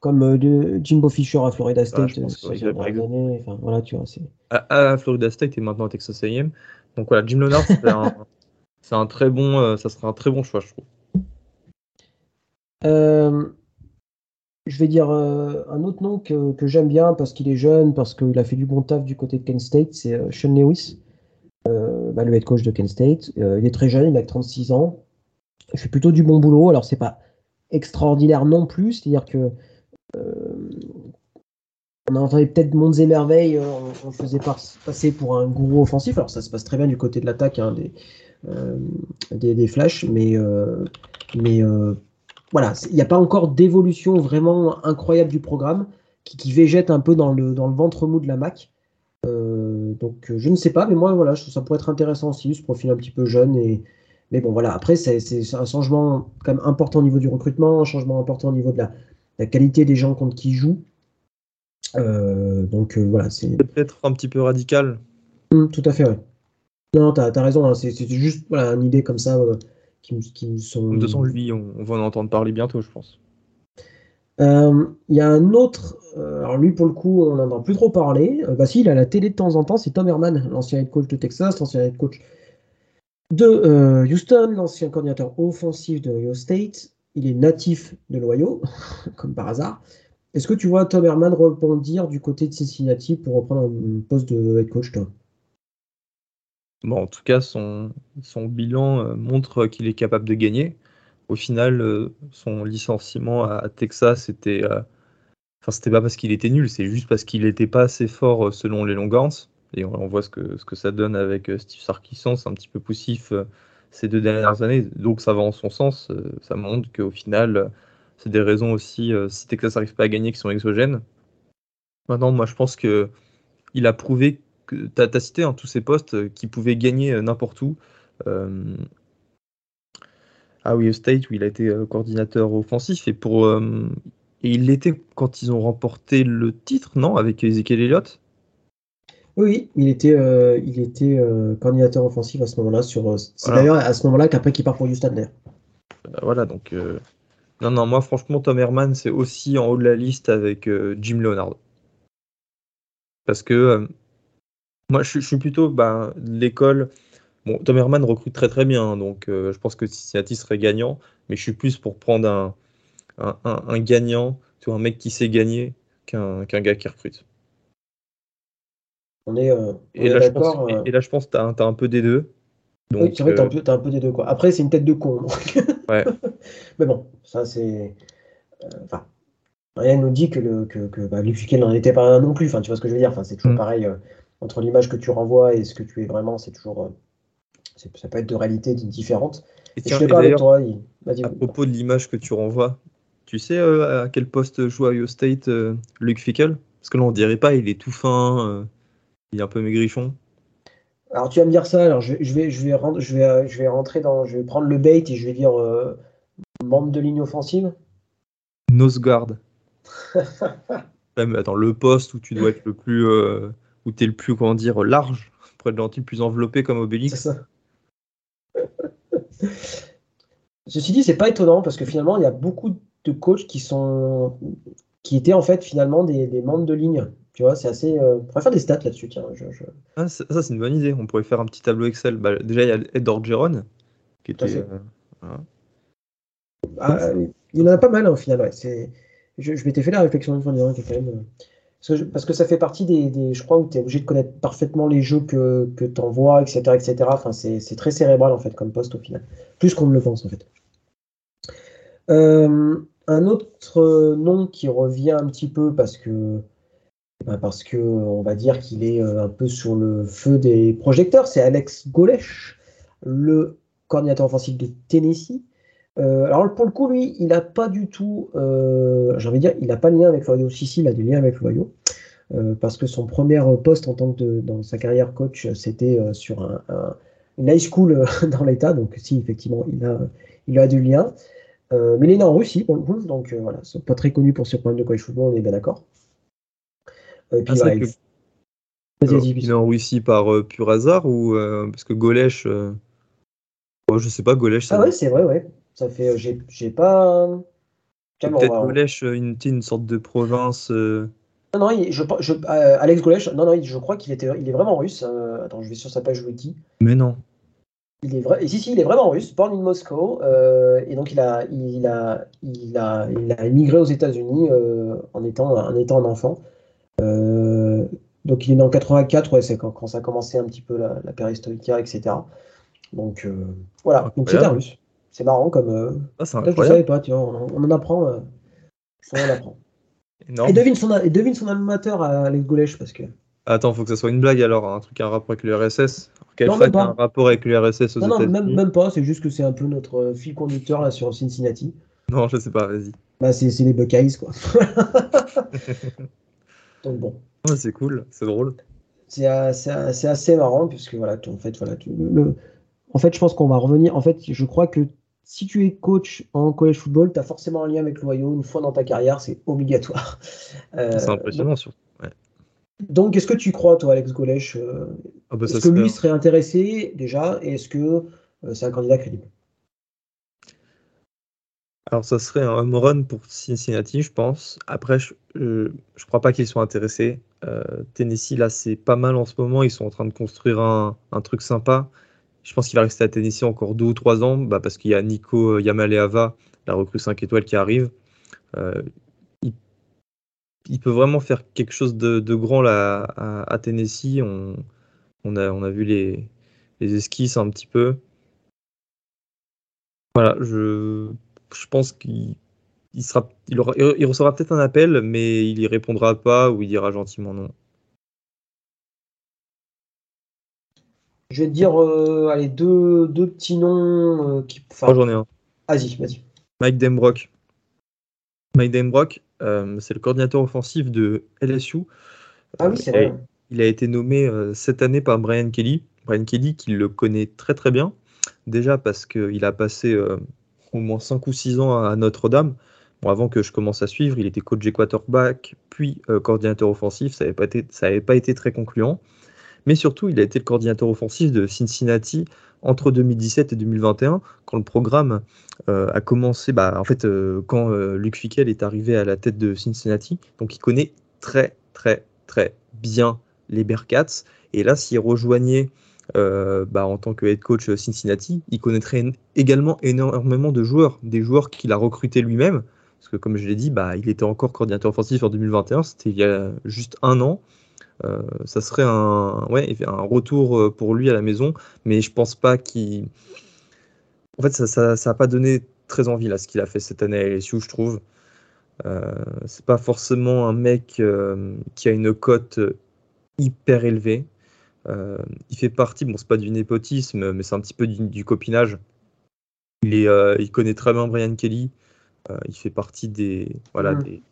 Comme de Jimbo Fisher à Florida State années. Enfin, voilà, tu vois, à, à, Florida State et maintenant à Texas A&M. Donc voilà, Jim Leonard, [laughs] c'est un, très bon, ça sera un très bon choix, je trouve. Euh, je vais dire euh, un autre nom que, j'aime bien parce qu'il est jeune, parce qu'il a fait du bon taf du côté de Kent State, c'est euh, Sean Lewis, euh, bah, le head coach de Kent State. il est très jeune, il a 36 ans. Il fait plutôt du bon boulot. Alors, c'est pas extraordinaire non plus, c'est-à-dire que on entendait peut-être mondes et merveilles, on, le faisait passer pour un gourou offensif. Alors, ça se passe très bien du côté de l'attaque hein, des, des, flashs, mais, mais voilà, il n'y a pas encore d'évolution vraiment incroyable du programme qui, végète un peu dans le, dans le ventre mou de la Mac. Euh, donc je ne sais pas, mais moi voilà, je trouve ça pourrait être intéressant aussi, ce profil un petit peu jeune. Et, mais bon voilà, après c'est un changement quand même important au niveau du recrutement, un changement important au niveau de la, qualité des gens contre qui ils jouent. Euh, donc euh, voilà, c'est peut-être un petit peu radical. Hum, tout à fait, ouais. Non, tu as, raison, hein, c'est juste voilà, une idée comme ça qui, qui sont. De toute lui, on, va en entendre parler bientôt, je pense. Euh, il y a un autre, euh, alors lui pour le coup, on n'en a plus trop parlé. Euh, bah si, il a la télé de temps en temps, c'est Tom Herman, l'ancien head coach de Texas, l'ancien head coach de Houston, l'ancien coordinateur offensif de Ohio State. Il est natif de l'Ohio, [laughs] comme par hasard. Est-ce que tu vois Tom Herman rebondir du côté de Cincinnati pour reprendre un poste de head coach, toi? Bon, en tout cas, son, son bilan euh, montre qu'il est capable de gagner. Au final, euh, son licenciement à, Texas, c'était, euh, enfin, c'était pas parce qu'il était nul, c'est juste parce qu'il n'était pas assez fort selon les Longhorns. Et on, voit ce que, que ça donne avec Steve Sarkisson, c'est un petit peu poussif ces deux dernières années. Donc ça va en son sens. ça montre qu'au final, c'est des raisons aussi, si Texas n'arrive pas à gagner, qui sont exogènes. Maintenant, moi, je pense que il a prouvé tu as, cité hein, tous ces postes euh, qui pouvaient gagner euh, n'importe où. Euh, à Ohio State, où il a été coordinateur offensif, et, pour, et il l'était quand ils ont remporté le titre, non Avec Ezekiel Elliott? Oui, il était, il était coordinateur offensif à ce moment-là. Sur, c'est d'ailleurs à ce moment-là qu'après qu'il part pour Houston d'ailleurs. voilà, donc non, non, moi franchement Tom Herman c'est aussi en haut de la liste avec Jim Leonard. Parce que moi, je, suis plutôt bah, l'école. Bon, Tom Herman recrute très très bien, donc euh, je pense que Cincinnati serait gagnant, mais je suis plus pour prendre un, un, gagnant, tu vois, un mec qui sait gagner, qu'un gars qui recrute. On est, euh, et, là, pense, et, là, je pense, que tu as, un peu des deux. Donc, oui, c'est vrai, tu as, un peu des deux. Quoi. Après, c'est une tête de con. ouais. [laughs] mais bon, ça, c'est. Euh, enfin, rien ne nous dit que, le, que, que bah, n'en était pas un non plus. Enfin, tu vois ce que je veux dire enfin, C'est toujours mm. pareil entre l'image que tu renvoies et ce que tu es vraiment, c'est toujours. Euh, ça peut être de réalité différentes. Et, tiens, je avec toi. à propos de l'image que tu renvoies, tu sais euh, à quel poste joue Ohio State euh, Luke Fickle Parce que là, on dirait pas, il est tout fin. Il est un peu maigrichon. Alors tu vas me dire ça, alors je, vais, je, vais, je, vais, je vais rentrer dans. Je vais prendre le bait et je vais dire euh, membre de ligne offensive. Nose guard. [laughs] attends, le poste où tu dois être le plus. Euh, où tu es le plus, comment dire, large, pour être gentil, plus enveloppé comme Obélix. C'est ça. Ceci dit, c'est pas étonnant parce que finalement, il y a beaucoup de coachs qui sont qui étaient en fait finalement des, des membres de ligne. Tu vois, c'est assez. Euh... On pourrait faire des stats là-dessus, tiens. Ah, ça, c'est une bonne idée. On pourrait faire un petit tableau Excel. Bah, déjà, il y a Ed Orgeron, qui était. Euh, ah, il y en a pas mal hein, au final. Ouais. Je, je m'étais fait la réflexion une fois, qui est quand même. Euh, parce que, ça fait partie des, je crois, où tu es obligé de connaître parfaitement les jeux que, que tu envoies, etc. etc. Enfin, c'est très cérébral, en fait, comme poste au final. Plus qu'on ne le pense, en fait. Euh, un autre nom qui revient un petit peu parce que, ben, parce que on va dire qu'il est euh, un peu sur le feu des projecteurs, c'est Alex Golesh, le coordinateur offensif de Tennessee. Euh, alors pour le coup, lui, il n'a pas du tout, euh, j'ai envie de dire, il n'a pas de lien avec Loyo. Si, si, il a des liens avec Loyo. Euh, parce que son premier poste en tant que dans sa carrière coach, c'était sur un, une high school [laughs] dans l'État. Donc si, effectivement, il a, il a du lien. mais il est né en Russie pour le coup, donc voilà, c'est pas très connu pour ce problème de college football, on est bien d'accord. Et puis, ah, il... il... est en Russie par pur hasard ou parce que Golesh, oh, je sais pas, Golesh. Ah ouais, c'est vrai, ouais. Ça fait, euh, j'ai pas. Peut-être Golèche, euh, une, une sorte de province. Euh. Non, non, je, je, Alex Golèche, non, non, je crois qu'il était, il est vraiment russe. attends, je vais sur sa page wiki. Mais non. Il est vrai, si, si, il est vraiment russe, born in Moscow, et donc il a, il a, il a, il a émigré aux États-Unis en étant, en étant un enfant. donc il est né en 84, ouais, c'est quand, quand, ça a commencé un petit peu la, la perestroïka, etc. Donc voilà, donc c'est un russe. C'est marrant comme. Euh... Ah, je ne savais pas, tu vois, on, en apprend. Euh, on en apprend. Et devine son, et devine son animateur à Alex Golèche parce que. Attends, faut que ça soit une blague alors, un truc, un rapport avec l'URSS. Quel non, fac un rapport avec l'URSS aux Non, non même, même, pas, c'est juste que c'est un peu notre euh, fil conducteur là sur Cincinnati. Non, je sais pas, vas-y. Bah, c'est les Buckeyes, quoi. [laughs] Donc bon. c'est cool, c'est drôle. C'est assez marrant, puisque voilà, en fait, voilà, le, en fait, je pense qu'on va revenir. En fait, je crois que si tu es coach en college football, tu as forcément un lien avec l'Ohio une fois dans ta carrière, c'est obligatoire. [laughs] Euh, c'est impressionnant, surtout. Donc, est-ce que tu crois, toi, Alex Golèche euh, ah bah, Est-ce que lui serait intéressé déjà Et est-ce que euh, c'est un candidat crédible? Alors, ça serait un home run pour Cincinnati, je pense. Après, je ne crois pas qu'ils soient intéressés. Tennessee, là, c'est pas mal en ce moment. Ils sont en train de construire un, un truc sympa. Je pense qu'il va rester à Tennessee encore deux ou trois ans bah, parce qu'il y a Nico Yamaleava, la recrue 5 étoiles qui arrive. Euh, il, peut vraiment faire quelque chose de, grand là, à, Tennessee. On, a, vu les, esquisses un petit peu. Voilà, je, pense qu'il recevra peut-être un appel, mais il y répondra pas ou il dira gentiment non. Je vais te dire euh, allez, deux, deux, petits noms. Euh, qui, enfin, j'en ai un. Vas-y, vas-y. Mike Dembrock. Mike Dembrock, euh, c'est le coordinateur offensif de LSU. Ah oui, c'est vrai. Il a été nommé cette année par Brian Kelly. Brian Kelly, qui le connaît très très bien. Déjà parce qu'il a passé au moins 5 ou 6 ans à Notre-Dame. Bon, avant que je commence à suivre, il était coach des quarterback, puis coordinateur offensif. Ça n'avait pas, pas, été très concluant mais surtout il a été le coordinateur offensif de Cincinnati entre 2017 et 2021, quand le programme euh, a commencé, bah, en fait, euh, quand euh, Luc Fickel est arrivé à la tête de Cincinnati, donc il connaît très, très, très bien les Bearcats. Et là, s'il rejoignait bah, en tant que head coach Cincinnati, il connaîtrait également énormément de joueurs, des joueurs qu'il a recrutés lui-même. Parce que, comme je l'ai dit, bah, il était encore coordinateur offensif en 2021, c'était il y a juste un an. Euh, ça serait un, ouais, un retour euh, pour lui à la maison, mais je pense pas qu'il. En fait, ça n'a pas donné très envie là ce qu'il a fait cette année à LSU, je trouve. Euh, c'est pas forcément un mec euh, qui a une cote hyper élevée. il fait partie, bon, c'est pas du népotisme, mais c'est un petit peu du, copinage. Il, est, il connaît très bien Brian Kelly. il fait partie des, voilà, mmh. des,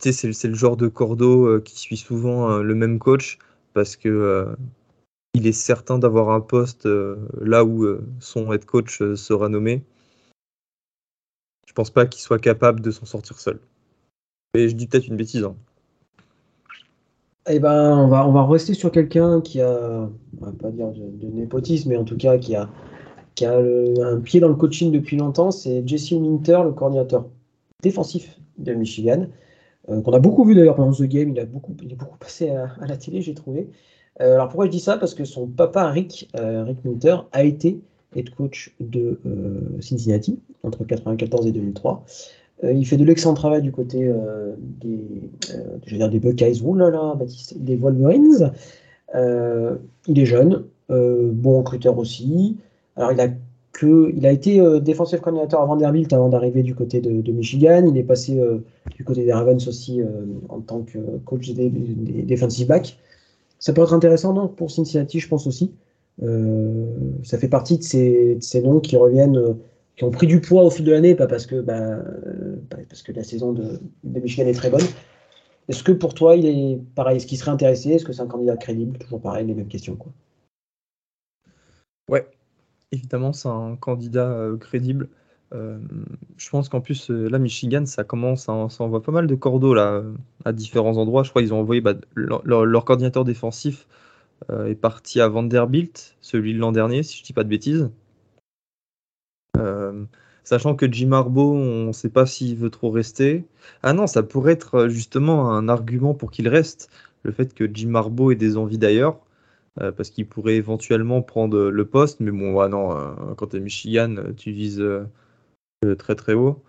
c'est le genre de cordeau euh, qui suit souvent euh, le même coach. parce que il est certain d'avoir un poste là où son head coach sera nommé. Je pense pas qu'il soit capable de s'en sortir seul. Mais je dis peut-être une bêtise. Hein. Eh ben, on va, rester sur quelqu'un qui a, on va pas dire de, népotisme, mais en tout cas qui a, un pied dans le coaching depuis longtemps. C'est Jesse Minter, le coordinateur défensif de Michigan, euh, qu'on a beaucoup vu d'ailleurs pendant The Game. Il, a beaucoup, il est beaucoup passé à, la télé, j'ai trouvé. Euh, alors pourquoi je dis ça? Parce que son papa, Rick, euh, Rick Minter, a été head coach de Cincinnati entre 1994 et 2003. Euh, il fait de l'excellent travail du côté euh, des, euh, je veux dire des Buckeyes, là, Baptiste, des Wolverines. il est jeune, bon recruteur aussi. Alors il a que, il a été défensif coordinateur à Vanderbilt avant d'arriver du côté de, Michigan. Il est passé du côté des Ravens aussi en tant que coach des, defensive backs. Ça peut être intéressant non, pour Cincinnati, je pense aussi. ça fait partie de ces, noms qui reviennent qui ont pris du poids au fil de l'année, pas parce que, bah, euh, parce que la saison de, de, Michigan est très bonne. Est-ce que pour toi, il est pareil? Est-ce qu'il serait intéressé? Est-ce que c'est un candidat crédible? Toujours pareil, les mêmes questions. Quoi. Ouais, évidemment, c'est un candidat euh, crédible. Euh, je pense qu'en plus, là, Michigan, ça commence, ça, envoie pas mal de cordeaux là, à différents endroits. Je crois qu'ils ont envoyé bah, leur, coordinateur défensif est parti à Vanderbilt, celui de l'an dernier, si je dis pas de bêtises. Euh, sachant que Jim Harbaugh, on ne sait pas s'il veut trop rester. Ah non, ça pourrait être euh, justement un argument pour qu'il reste, le fait que Jim Harbaugh ait des envies d'ailleurs, euh, parce qu'il pourrait éventuellement prendre le poste, mais bon, ah non, quand tu es Michigan, tu vises très très haut.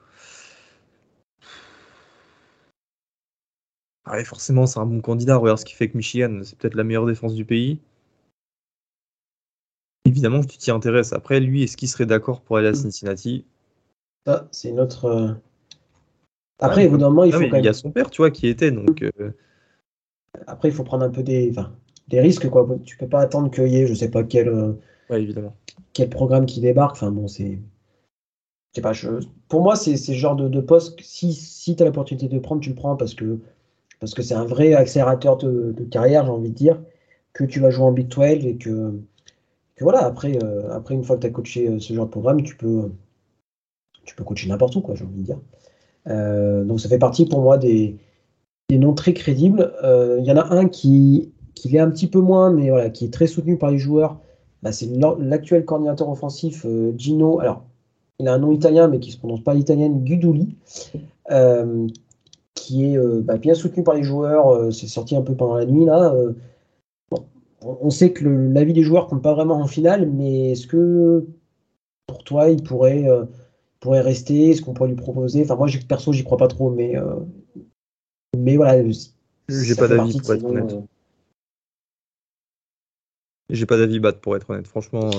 Ah forcément, c'est un bon candidat. Regarde ce qui fait que Michigan, c'est peut-être la meilleure défense du pays évidemment que tu t'y intéresses. Après, lui, est-ce qu'il serait d'accord pour aller à Cincinnati? Ça, c'est une autre. Euh, Après, évidemment, il faut. il y a son père, tu vois, qui était. Donc, euh, Après, il faut prendre un peu des, des risques, quoi. Tu peux pas attendre qu'il y ait, je sais pas quel. Euh, évidemment. Quel programme qui débarque. Enfin, bon, c'est. Pas, Pour moi, c'est ce genre de, de poste. Si, si tu as l'opportunité de prendre, tu le prends parce que parce que c'est un vrai accélérateur de, de carrière, j'ai envie de dire, que tu vas jouer en Big 12 et que voilà, après, euh, après, une fois que tu as coaché euh, ce genre de programme, tu peux, tu peux coacher n'importe où, quoi, j'ai envie de dire. Euh, donc ça fait partie pour moi des, noms très crédibles. Il y en a un qui, qui l'est un petit peu moins, mais voilà, qui est très soutenu par les joueurs. Bah, c'est l'actuel coordinateur offensif, Gino. Alors, il a un nom italien, mais qui ne se prononce pas l'italien, Guduli, qui est bah, bien soutenu par les joueurs. c'est sorti un peu pendant la nuit, là on sait que l'avis des joueurs compte pas vraiment en finale, mais est-ce que pour toi, il pourrait, euh, pourrait rester? Est-ce qu'on pourrait lui proposer? Enfin, moi, perso, j'y crois pas trop, mais, euh, mais voilà. J'ai pas d'avis pour être honnête. Euh. J'ai pas d'avis, Bat, pour être honnête. Franchement.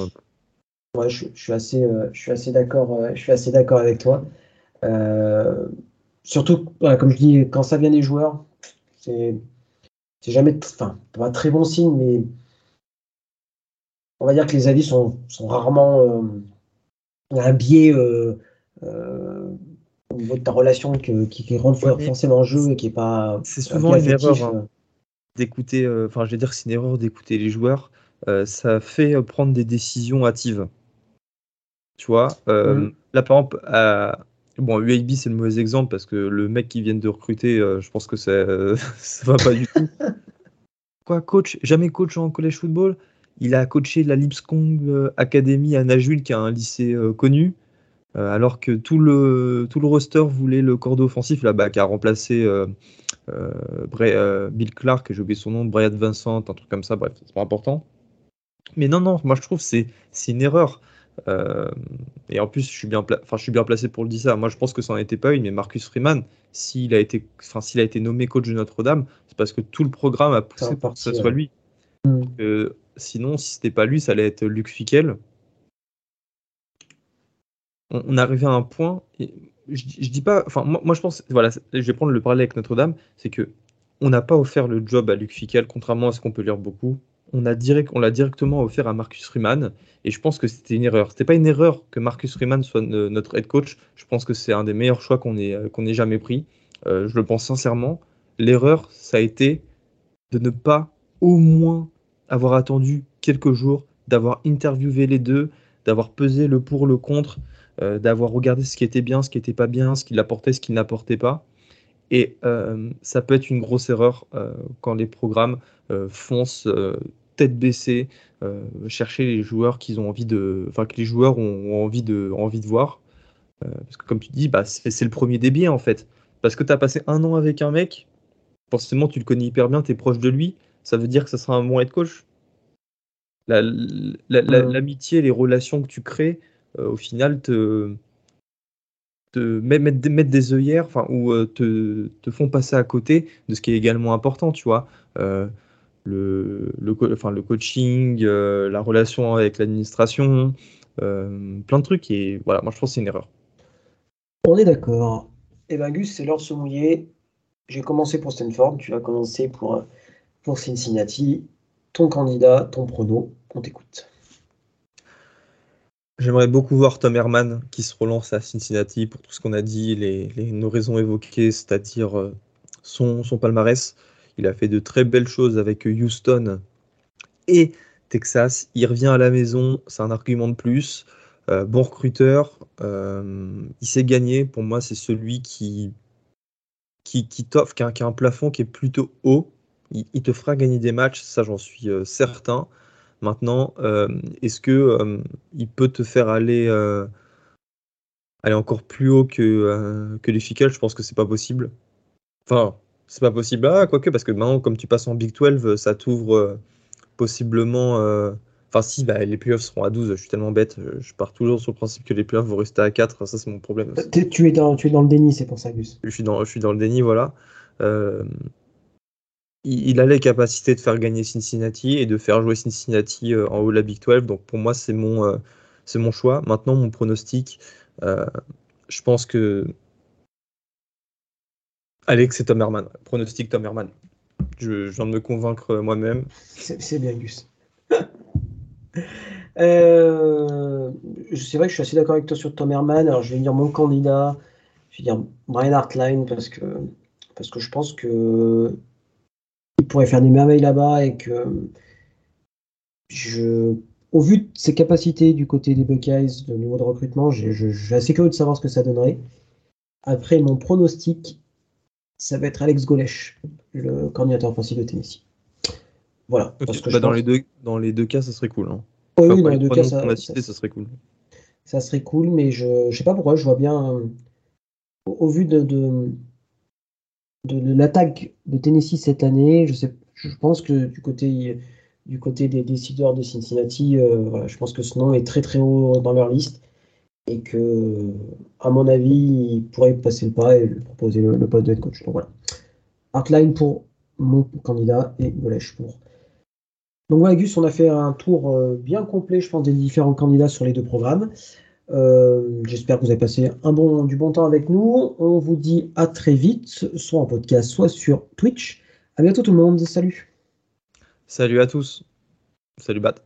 Ouais, je, suis assez, je suis assez d'accord. je suis assez d'accord avec toi. surtout, comme je dis, quand ça vient des joueurs, c'est c'est jamais, enfin, pas très bon signe, mais on va dire que les avis sont, rarement. Euh, y a un biais euh, euh, au niveau de ta relation qui, qui rentre forcément en jeu et qui est pas. C'est souvent une erreur hein, d'écouter. Enfin, je vais dire que c'est une erreur d'écouter les joueurs. Ça fait prendre des décisions hâtives. Tu vois, mmh. là par exemple, Bon, UAB, c'est le mauvais exemple parce que le mec qui vient de recruter, euh, je pense que ça, euh, [laughs] ça va pas du tout. [laughs] Quoi, coach Jamais coach en collège football? Il a coaché la Lipscomb euh, Academy à Nashville, qui a un lycée connu, alors que tout le, tout le roster voulait le cordeau offensif, là-bas, qui a remplacé Bill Clark, j'ai oublié son nom, Brian Vincent, un truc comme ça, bref, c'est pas important. Mais non, non, moi je trouve que c'est une erreur. Euh, et en plus, je suis, bien enfin, je suis bien placé pour le dire ça. Moi, je pense que ça n'en était pas une, mais Marcus Freeman, s'il a, été... enfin, a été nommé coach de Notre-Dame, c'est parce que tout le programme a poussé pour que ce soit lui. Mm. Euh, sinon, si c'était pas lui, ça allait être Luc Fickel. On, on arrivait à un point, et je, je, dis pas, enfin, moi, moi, je pense, voilà, je vais prendre le parallèle avec Notre-Dame, c'est que on n'a pas offert le job à Luc Fickel, contrairement à ce qu'on peut lire beaucoup on l'a directement offert à Marcus Freeman et je pense que c'était une erreur. C'était pas une erreur que Marcus Freeman soit notre head coach. Je pense que c'est un des meilleurs choix qu'on ait, euh, qu'on ait jamais pris. Euh, je le pense sincèrement. L'erreur, ça a été de ne pas au moins avoir attendu quelques jours, d'avoir interviewé les deux, d'avoir pesé le pour, le contre, euh, d'avoir regardé ce qui était bien, ce qui n'était pas bien, ce qu'il apportait, ce qu'il n'apportait pas. Et ça peut être une grosse erreur quand les programmes foncent tête baissée, chercher les joueurs qu'ils ont envie de, enfin que les joueurs ont, envie de, envie de voir. parce que comme tu dis, bah, c'est le premier débit en fait. Parce que tu as passé un an avec un mec, forcément tu le connais hyper bien, tu es proche de lui, ça veut dire que ça sera un bon head coach. L'amitié, les relations que tu crées, euh, au final, te, te mettre, des œillères enfin, ou euh, te, te, font passer à côté de ce qui est également important, tu vois. Euh, le, le, enfin, le coaching, la relation avec l'administration, plein de trucs. Et voilà, moi je pense que c'est une erreur. On est d'accord. Et eh ben Gus, c'est l'heure de se mouiller. J'ai commencé pour Stanford, tu vas commencer pour, pour Cincinnati ton candidat, ton prono. On t'écoute. J'aimerais beaucoup voir Tom Herman qui se relance à Cincinnati pour tout ce qu'on a dit, les, nos raisons évoquées, c'est-à-dire euh, son, son, palmarès. Il a fait de très belles choses avec Houston et Texas. Il revient à la maison, c'est un argument de plus. Euh, bon recruteur, euh, il sait gagner. Pour moi, c'est celui qui, qui, qui t'offre, qui, a un plafond qui est plutôt haut il, te fera gagner des matchs, ça j'en suis euh, certain. Maintenant, est-ce que il peut te faire aller, aller encore plus haut que, que les Je pense que c'est pas possible. Enfin, c'est pas possible. Ah, quoique, parce que maintenant, comme tu passes en Big 12, ça t'ouvre possiblement. Enfin, si, bah, les playoffs seront à 12. Je suis tellement bête. Je pars toujours sur le principe que les playoffs vont rester à 4. Ça, c'est mon problème. Tu es, dans, tu es dans le déni, c'est pour ça, Gus. Je suis dans, je suis dans le déni, voilà il, a les capacités de faire gagner Cincinnati et de faire jouer Cincinnati euh, en haut de la Big 12. Donc pour moi, c'est mon, euh, c'est mon choix. Maintenant, mon pronostic, euh, je pense que. Alex, c'est Tom Herman. Pronostic Tom Herman. Je, viens de me convaincre moi-même. C'est bien, Gus. [laughs] c'est vrai que je suis assez d'accord avec toi sur Tom Herman. Alors, je vais dire mon candidat. Je vais dire Brian Hartline parce que, parce que je pense que il pourrait faire des merveilles là-bas et que je, au vu de ses capacités du côté des Buckeyes, de niveau de recrutement, suis assez curieux de savoir ce que ça donnerait. Après, mon pronostic, ça va être Alex Golesh, le coordinateur offensif de Tennessee. Voilà. Bah, dans, les deux, dans les deux cas, ça serait cool. Hein. oui, dans les deux cas, ça, serait cool. Ça serait cool, mais je ne sais pas pourquoi, je vois bien, au, vu de, de, l'attaque de Tennessee cette année, je, sais, je pense que du côté, du côté des décideurs de Cincinnati, euh, je pense que ce nom est très très haut dans leur liste et que, à mon avis, ils pourraient passer le pas et proposer le, poste de head coach. Donc voilà. Artline pour mon candidat et Golèche pour. Donc voilà, Gus, on a fait un tour euh, bien complet, je pense, des différents candidats sur les deux programmes. Euh, j'espère que vous avez passé un bon, du bon temps avec nous. On vous dit à très vite, soit en podcast, soit sur Twitch. À bientôt tout le monde. Salut. Salut à tous. Salut Bat.